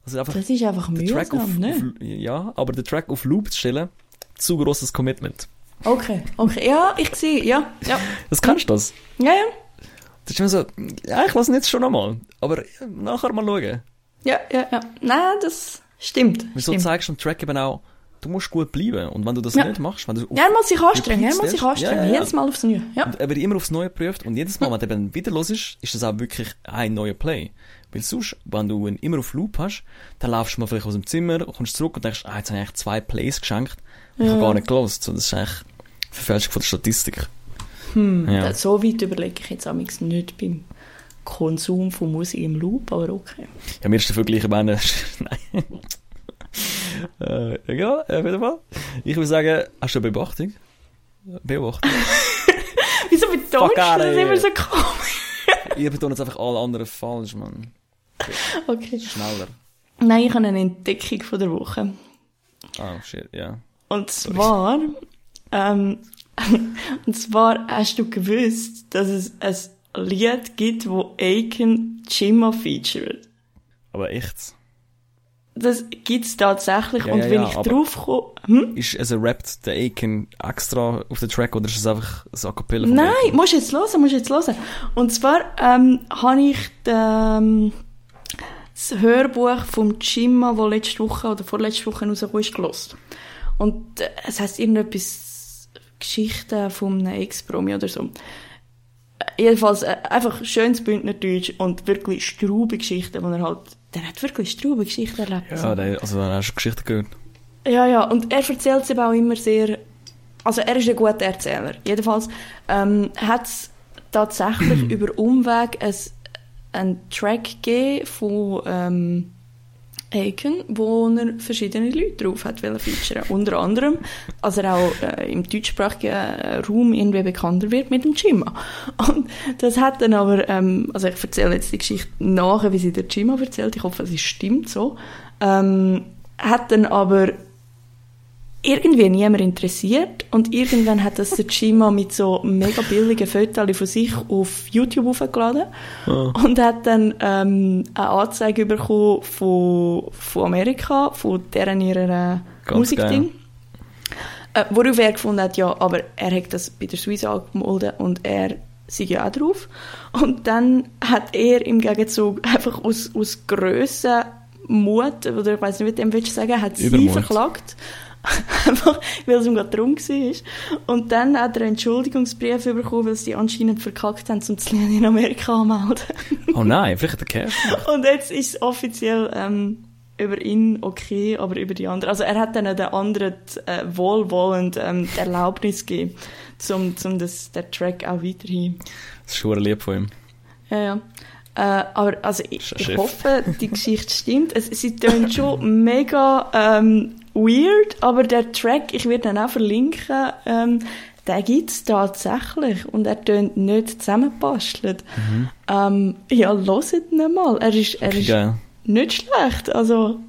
Also einfach Das ist einfach Track auf, mühsam, ne? auf, ja, aber den Track auf Loop zu stellen, zu grosses Commitment. Okay, okay. Ja, ich sehe, ja, ja. Das kannst du das? Ja, ja. Das ist immer so, ja, ich lasse ihn jetzt schon nochmal, aber nachher mal schauen. Ja, ja, ja. Nein, das stimmt. Weil so stimmt. zeigst du dem Track eben auch, du musst gut bleiben. Und wenn du das Ja. nicht machst, wenn du auf, Ja, er muss sich anstrengen, er muss sich anstrengen. ja, ja, ja. Jedes Mal aufs Neue. Ja. und er wird immer aufs Neue geprüft und jedes Mal, wenn du eben wieder los ist, ist das auch wirklich ein neuer Play. Weil sonst, wenn du ihn immer auf Loop hast, dann laufst du mal vielleicht aus dem Zimmer, kommst zurück und denkst, ah, jetzt habe ich eigentlich zwei Plays geschenkt und ich habe gar nicht gelost. So, das ist eigentlich Verfälschung von der Statistik. Hm, So weit überlege ich jetzt amigs nicht beim Konsum von Musik im Loop, aber okay. Ja, mir ist der Vergleich eben Nein. äh, egal, auf jeden Fall. Ich würde sagen, hast du eine Beobachtung? Beobachtung? Wieso betonst du das immer so komisch? Ihr betont jetzt einfach alle anderen falsch, Mann. Okay. Schneller. Nein, ich habe eine Entdeckung von der Woche. Oh, shit, ja. Und zwar, ähm, und zwar hast du gewusst, dass es ein Lied gibt, wo Aiken Chima featured. Aber echt? Das gibt's tatsächlich. Ja, und ja, wenn ja, ich aber- drauf komme, hm? Ist also rappt der Aiken extra auf den Track oder ist es einfach ein A Cappella von Nein, Aiken? musst jetzt hören, musst jetzt hören. Und zwar ähm, habe ich ähm, das Hörbuch vom Chima, das letzte Woche oder vorletzte Woche rausgekommen ist, gelost. Und äh, es heisst irgendetwas Geschichten von einem Ex-Promi oder so. Jedenfalls äh, einfach schönes Bündnerdeutsch und wirklich straube Geschichten, wo er halt, der hat wirklich straube Geschichten erlebt. Ja, der, also dann hast du Geschichte gehört. Ja, ja, und er erzählt es eben auch immer sehr, also er ist ein guter Erzähler. Jedenfalls ähm, hat es tatsächlich über Umweg ein, einen Track gegeben von ähm, Aiken, wo er verschiedene Leute drauf hat featuren. Unter anderem, als er auch äh, im deutschsprachigen äh, Raum irgendwie bekannter wird mit dem Chima. Und das hat dann aber, ähm, also ich erzähle jetzt die Geschichte nachher, wie sie der Chima erzählt. Ich hoffe, es stimmt so. Ähm, hat dann aber irgendwie niemand interessiert und irgendwann hat das der Chima mit so mega billigen Fotos von sich auf YouTube hochgeladen und hat dann ähm, eine Anzeige bekommen von, von Amerika, von deren ihrer Ganz Musikding. Äh, worauf er gefunden hat, ja, aber er hat das bei der Swiss angemeldet und er sei ja auch drauf. Und dann hat er im Gegenzug einfach aus, aus Grösse Mut, oder ich weiß nicht, wie dem willst du sagen, hat sie Übermut. verklagt. Einfach, weil es ihm gerade drum war. Und dann hat er einen Entschuldigungsbrief bekommen, weil sie anscheinend verkackt haben, um das Lied in Amerika anzumelden. Oh nein, vielleicht hat der Cash. Und jetzt ist es offiziell ähm, über ihn okay, aber über die anderen. Also er hat dann den anderen äh, wohlwollend ähm, die Erlaubnis gegeben, um, um das, der Track auch weiterhin. Das ist schon lieb von ihm. Ja, ja. Äh, aber also ich, ich hoffe, die Geschichte stimmt. Es, sie tönt schon mega ähm, weird, aber der Track, ich werde ihn auch verlinken, ähm, den gibt's tatsächlich und er tönt nicht zusammengebastelt. Ähm, ja, hört ihn mal. Er ist, er ist geil. nicht schlecht. Also,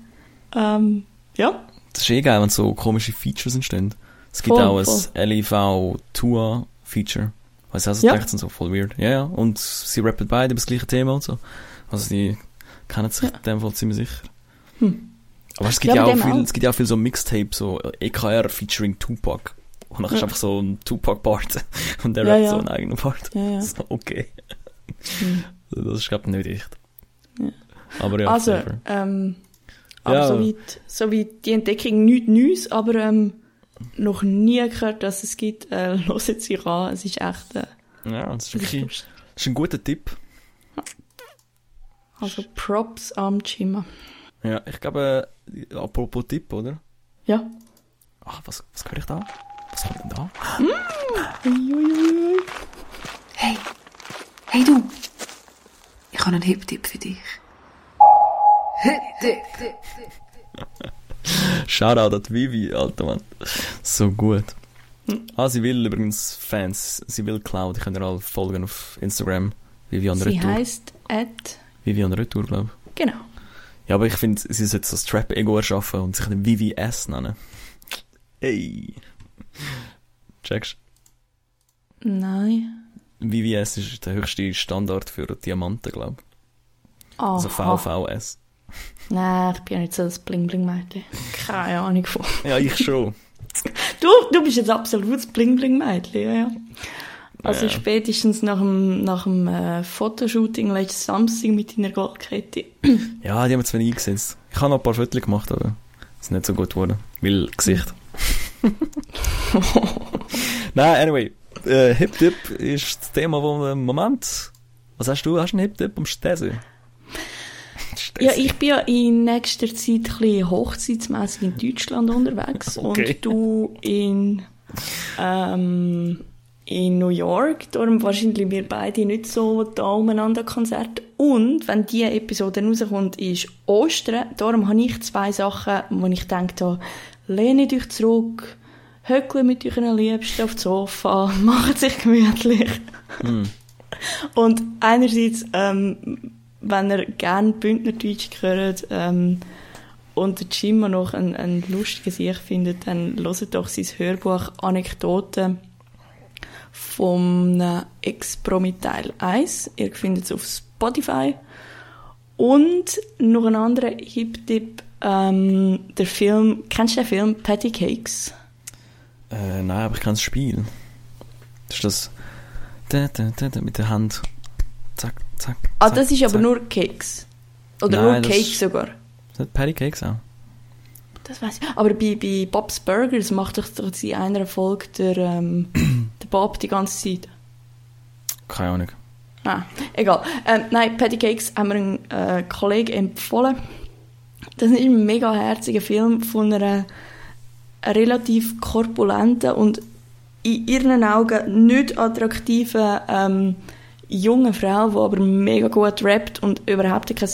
ähm, ja. Das ist eh geil, wenn so komische Features entstehen. Es gibt Voll, auch voll. ein LIV-Tour-Feature. Weißt du, also Ja. ja. sind so voll weird. Ja, ja. Und sie rappen beide über das gleiche Thema und so. Also die kennen sich in dem Fall ziemlich sicher. Aber es gibt Ja, auch viel, auch. es gibt ja auch viel so Mixtape, so EKR featuring Tupac. Und dann ist Ja. einfach so ein Tupac-Part. Und der Ja, rappt ja. so einen eigenen Part. Ja. So, okay. Hm. Das ist, glaube ich, nicht echt. Aber ja, also, ähm, aber soweit, soweit die Entdeckung nichts Neues, aber ähm, noch nie gehört, dass es gibt. Äh, hört sich an, es ist echt... Äh, ja, das ist es ist wirklich, das ist ein guter Tipp. Also Props am Chima. Ja, ich glaube, äh, apropos Tipp, oder? Ja. Ach, was, was höre ich da? Was kommt denn da? Uiuiui. Hey, hey du! Ich habe einen Hip-Tipp für dich. Hip-Tipp! Shoutout an Vivi, alter Mann. So gut. Ah, sie will übrigens Fans, sie will Cloud. Ich kann ihr alle folgen auf Instagram. Vivian Sie Retour. heisst Ed. Vivian Retour, glaube ich. Genau. Ja, aber ich finde, sie sollte das Trap-Ego erschaffen und sich den VVS nennen. Hey. Checkst Nein. VVS ist der höchste Standard für Diamanten, glaube ich. Also VVS. Nein, ich bin ja nicht so das Bling-Bling-Mädchen. Keine Ahnung von. Ja, ich schon. Du, du bist jetzt absolut das Bling-Bling-Mädchen, ja, ja. Also Ja. spätestens nach dem, nach dem äh, Fotoshooting letzten Samstag mit deiner Goldkette. Ja, die haben wir zu wenig eingesetzt. Ich habe noch ein paar Fotos gemacht, aber es ist nicht so gut geworden. Weil Gesicht. Nein, anyway. Äh, Hip-Tip ist das Thema, im Moment... Was hast du? Hast du einen Hip-Tip am Stesi? Ja, ich bin ja in nächster Zeit ein bisschen hochzeitsmässig in Deutschland unterwegs Okay. und du in, ähm, in New York. Darum wahrscheinlich wir beide nicht so da umeinander Konzert. Und wenn diese Episode rauskommt, ist Ostern. Darum habe ich zwei Sachen, wo ich denke, da, lehnt euch zurück, höckle mit euren Liebsten auf das Sofa, macht sich gemütlich. Und einerseits, ähm, wenn ihr gerne Bündnerdeutsch hört ähm, und der Jimma noch ein, ein lustiges Sieg findet, dann hört doch sein Hörbuch Anekdoten vom äh, Ex-Promi Teil 1. Ihr findet es auf Spotify. Und noch ein anderer Hip-Tipp, ähm, der Film, kennst du den Film Patty Cakes? Äh, nein, aber ich kann das Spiel. Das ist das... Da, da, da, da, mit der Hand. Zack, zack. Ah, zack, das ist aber zack. nur Cakes. Oder Nein, nur das Cake ist- sogar. Sind Patty Cakes auch? Das weiß ich. Aber bei, bei Bob's Burgers macht doch in einer Folge der, ähm, der Bob die ganze Zeit. Keine Ahnung. Ah, egal. Ähm, nein, Patty Cakes haben wir einen äh, Kollegen empfohlen. Das ist ein mega herziger Film von einer relativ korpulenten und in ihren Augen nicht attraktiven ähm, jungen Frau, die aber mega gut rappt und überhaupt kein...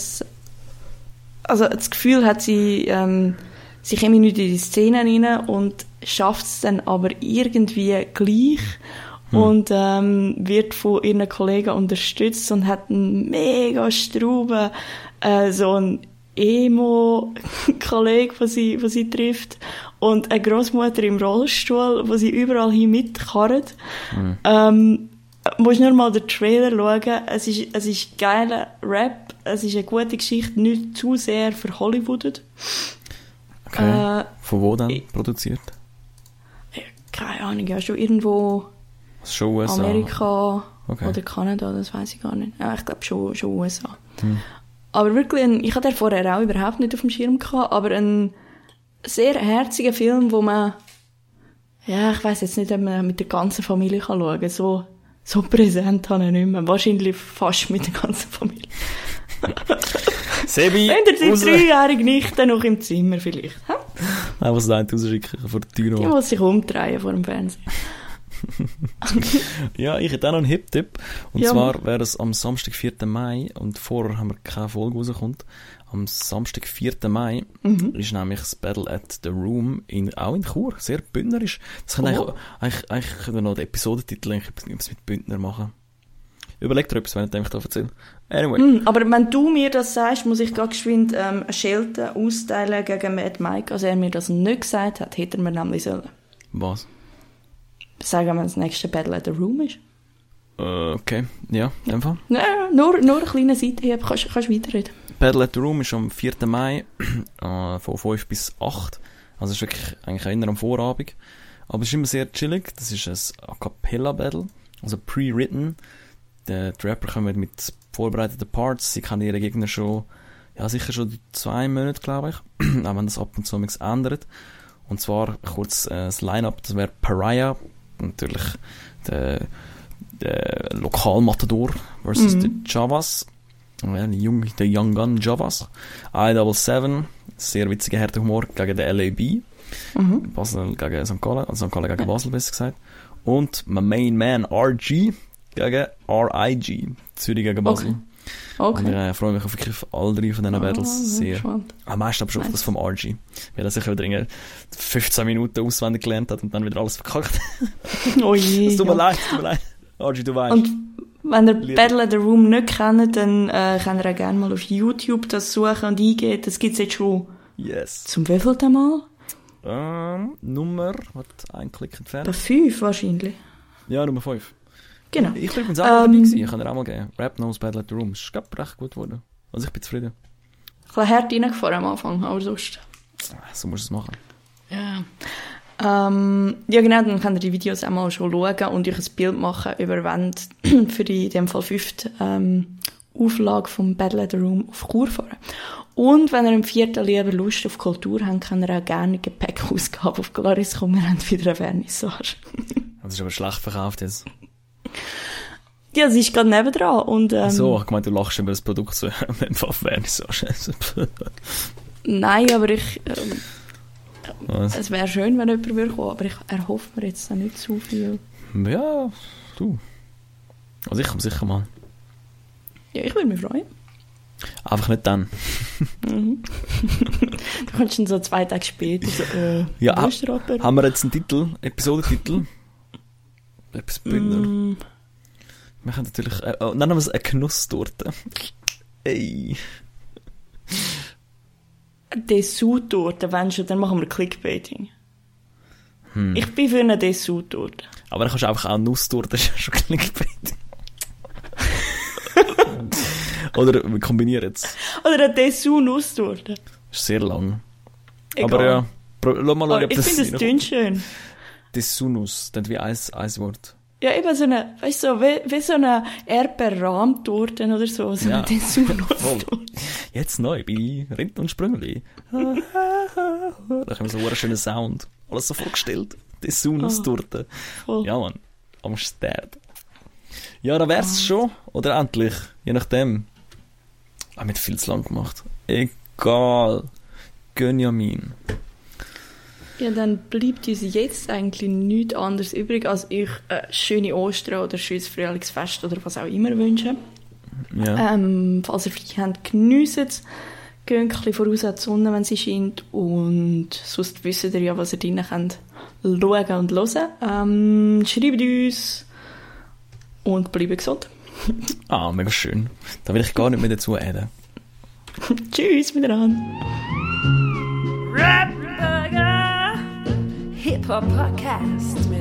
Also das Gefühl hat sie, ähm, sie kommt nicht in die Szene rein und schafft es dann aber irgendwie gleich und ähm, wird von ihren Kollegen unterstützt und hat einen mega Strauben, äh, so ein Emo-Kollege, den sie, den sie trifft und eine Großmutter im Rollstuhl, wo sie überall hin mitkarrt. Ähm, musst nur mal den Trailer schauen. Es ist, es ist geiler Rap, es ist eine gute Geschichte, nicht zu sehr verhollywoodet. Okay. Äh, Von wo dann ich- produziert? keine Ahnung, ja, schon irgendwo schon USA. Amerika Okay. oder Kanada, das weiß ich gar nicht. Ja, ich glaube schon, schon USA. Aber wirklich, ein, ich hatte den vorher auch überhaupt nicht auf dem Schirm gehabt, aber ein sehr herziger Film, wo man, ja, ich weiß jetzt nicht, ob man mit der ganzen Familie kann schauen kann. So, so präsent habe ich nicht mehr. Wahrscheinlich fast mit der ganzen Familie. Sebi! Wenn ihr die dreijährige Nichte noch im Zimmer vielleicht. Einfach so einen rausschicken vor der Tür. Die muss sich umdrehen vor dem Fernsehen. Ja, ich hätte auch noch einen Hip-Tipp. Und Ja, zwar wäre es am Samstag, 4. Mai, und vorher haben wir keine Folge rauskommt. Am Samstag, 4. Mai, Mhm. ist nämlich das Battle at the Room, in, auch in Chur, sehr bündnerisch. Das kann Oh. eigentlich, eigentlich, eigentlich können wir noch den Episodentitel eigentlich mit Bündner machen. Überleg dir etwas, wenn ich dem da erzähle. Anyway. Hm, aber wenn du mir das sagst, muss ich gerade geschwind ähm, ein Schild austeilen gegen Mad Mike. Also er mir das nicht gesagt hat, hätte er mir nämlich sollen. Was? Sagen, wenn das nächste Battle at the Room ist. Äh, okay. Ja, in dem Fall. Nein, nur, nur eine kleine Seite, kannst, kannst weiterreden. Battle at the Room ist am 4. Mai äh, von 5 bis 8. Also es ist wirklich eigentlich eher am Vorabend. Aber es ist immer sehr chillig. Das ist ein A Cappella Battle. Also pre-written. Die, die Rapper kommen mit vorbereiteten Parts. Sie kennen ihre Gegner schon, ja sicher schon zwei Monate, glaube ich. Auch wenn das ab und zu nichts ändert. Und zwar kurz äh, das Line-Up. Das wäre Pariah. Natürlich der, der Lokalmatador versus Mhm. die Javas. Ja, die Jung, der Young Gun Javas. I-77, sehr witziger harter Humor gegen den LAB. Mhm. Basel gegen St. Gallen, also St. Gallen gegen Basel besser gesagt. Und mein Main Man RG gegen RIG, Zürich gegen Basel. Und ich Okay. äh, freue mich auf wirklich alle drei von diesen Ah, Battles sehr. Am meisten aber schon auf das vom RG. Weil er sich wieder irgendwie 15 Minuten auswendig gelernt hat und dann wieder alles verkackt. Oh je. Es tut mir ja. leid, es tut mir leid. RG, du weißt. Und wenn ihr. Battle at the Room nicht kennt, dann äh, könnt ihr auch gerne mal auf YouTube das suchen und eingeben. Das gibt's jetzt schon yes. zum wievielten Mal? Ähm, Nummer, was, ein Klick Bei entfernt. fünf wahrscheinlich. Ja, Nummer 5. Genau. Ich bin übrigens auch ähm, dabei gewesen. Ich kann dir auch mal geben. Rap Knows Battle at the Room. Ist, glaub, recht gut geworden. Also ich bin zufrieden. Ein bisschen hart reingefahren am Anfang, aber sonst. So musst du es machen. Ja. Ähm, ja genau, dann könnt ihr die Videos auch mal schon schauen und euch ein Bild machen über wann für die in dem Fall fünfte ähm, Auflage vom Battle at the Room auf Chur fahren. Und wenn ihr im vierten lieber Lust auf Kultur habt, könnt ihr auch gerne eine Gepäckausgabe auf Galaris kommen. Wir haben wieder eine Vernissage. Das ist aber schlecht verkauft jetzt. Ja, sie ist gerade nebendran und ähm, so, ich meinte, du lachst über das Produkt so, wenn du auf Vernissage. nein, aber ich, ähm, Was? es wäre schön, wenn jemand würde kommen, aber ich erhoffe mir jetzt auch nicht zu viel. Ja, du. Also ich komme sicher mal. Ja, ich würde mich freuen. Einfach nicht dann. Mhm. du kannst dann so zwei Tage später so, äh, Ja, Rapper? Haben wir jetzt einen Titel, Episodentitel? Etwas Bündner. Mm, Wir können natürlich, äh, oh, nennen wir es eine Genusstorte. Ey. Dessous-Torte, wenn schon, dann machen wir Clickbaiting. Hm. Ich bin für eine Dessous-Torte. Aber dann kannst du einfach auch Nusstorte, das ist ja schon Clickbait. Oder wir kombinieren es. Oder eine Dessous-Nusstorte. Ist sehr lang. Egal. Aber ja, lass mal schauen, Aber ob ich das finde, es tönt schön. Dessunus, das wie ein, ein Wort. Ja, eben so eine, weißt du, so, wie, wie so eine Erdbeerrahmtorte oder so. So Ja. eine Dessous-Nusstorte. Jetzt neu bei Rind und Sprüngli. da haben wir so einen schönen Sound. Alles so vorgestellt. Dessunus-Torte. Voll. Ja, Mann. Am Start. Ja, da wär's schon. Oder endlich. Je nachdem. Haben wir viel zu lang gemacht. Egal. Gönjamin. Ja, dann bleibt uns jetzt eigentlich nichts anderes übrig, als euch äh, schöne Ostern oder schönes Frühlingsfest oder was auch immer wünschen. Ja. Ähm, falls ihr frei habt, geniessen es. Geht ein bisschen voraus an die Sonne, wenn sie scheint. Und sonst wisst ihr ja, was ihr drinnen könnt schauen und hören. Ähm, schreibt uns und bleibt gesund. Ah, mega schön. Da will ich gar nicht mehr dazu adden. Tschüss, wieder an. Hip Hop Podcast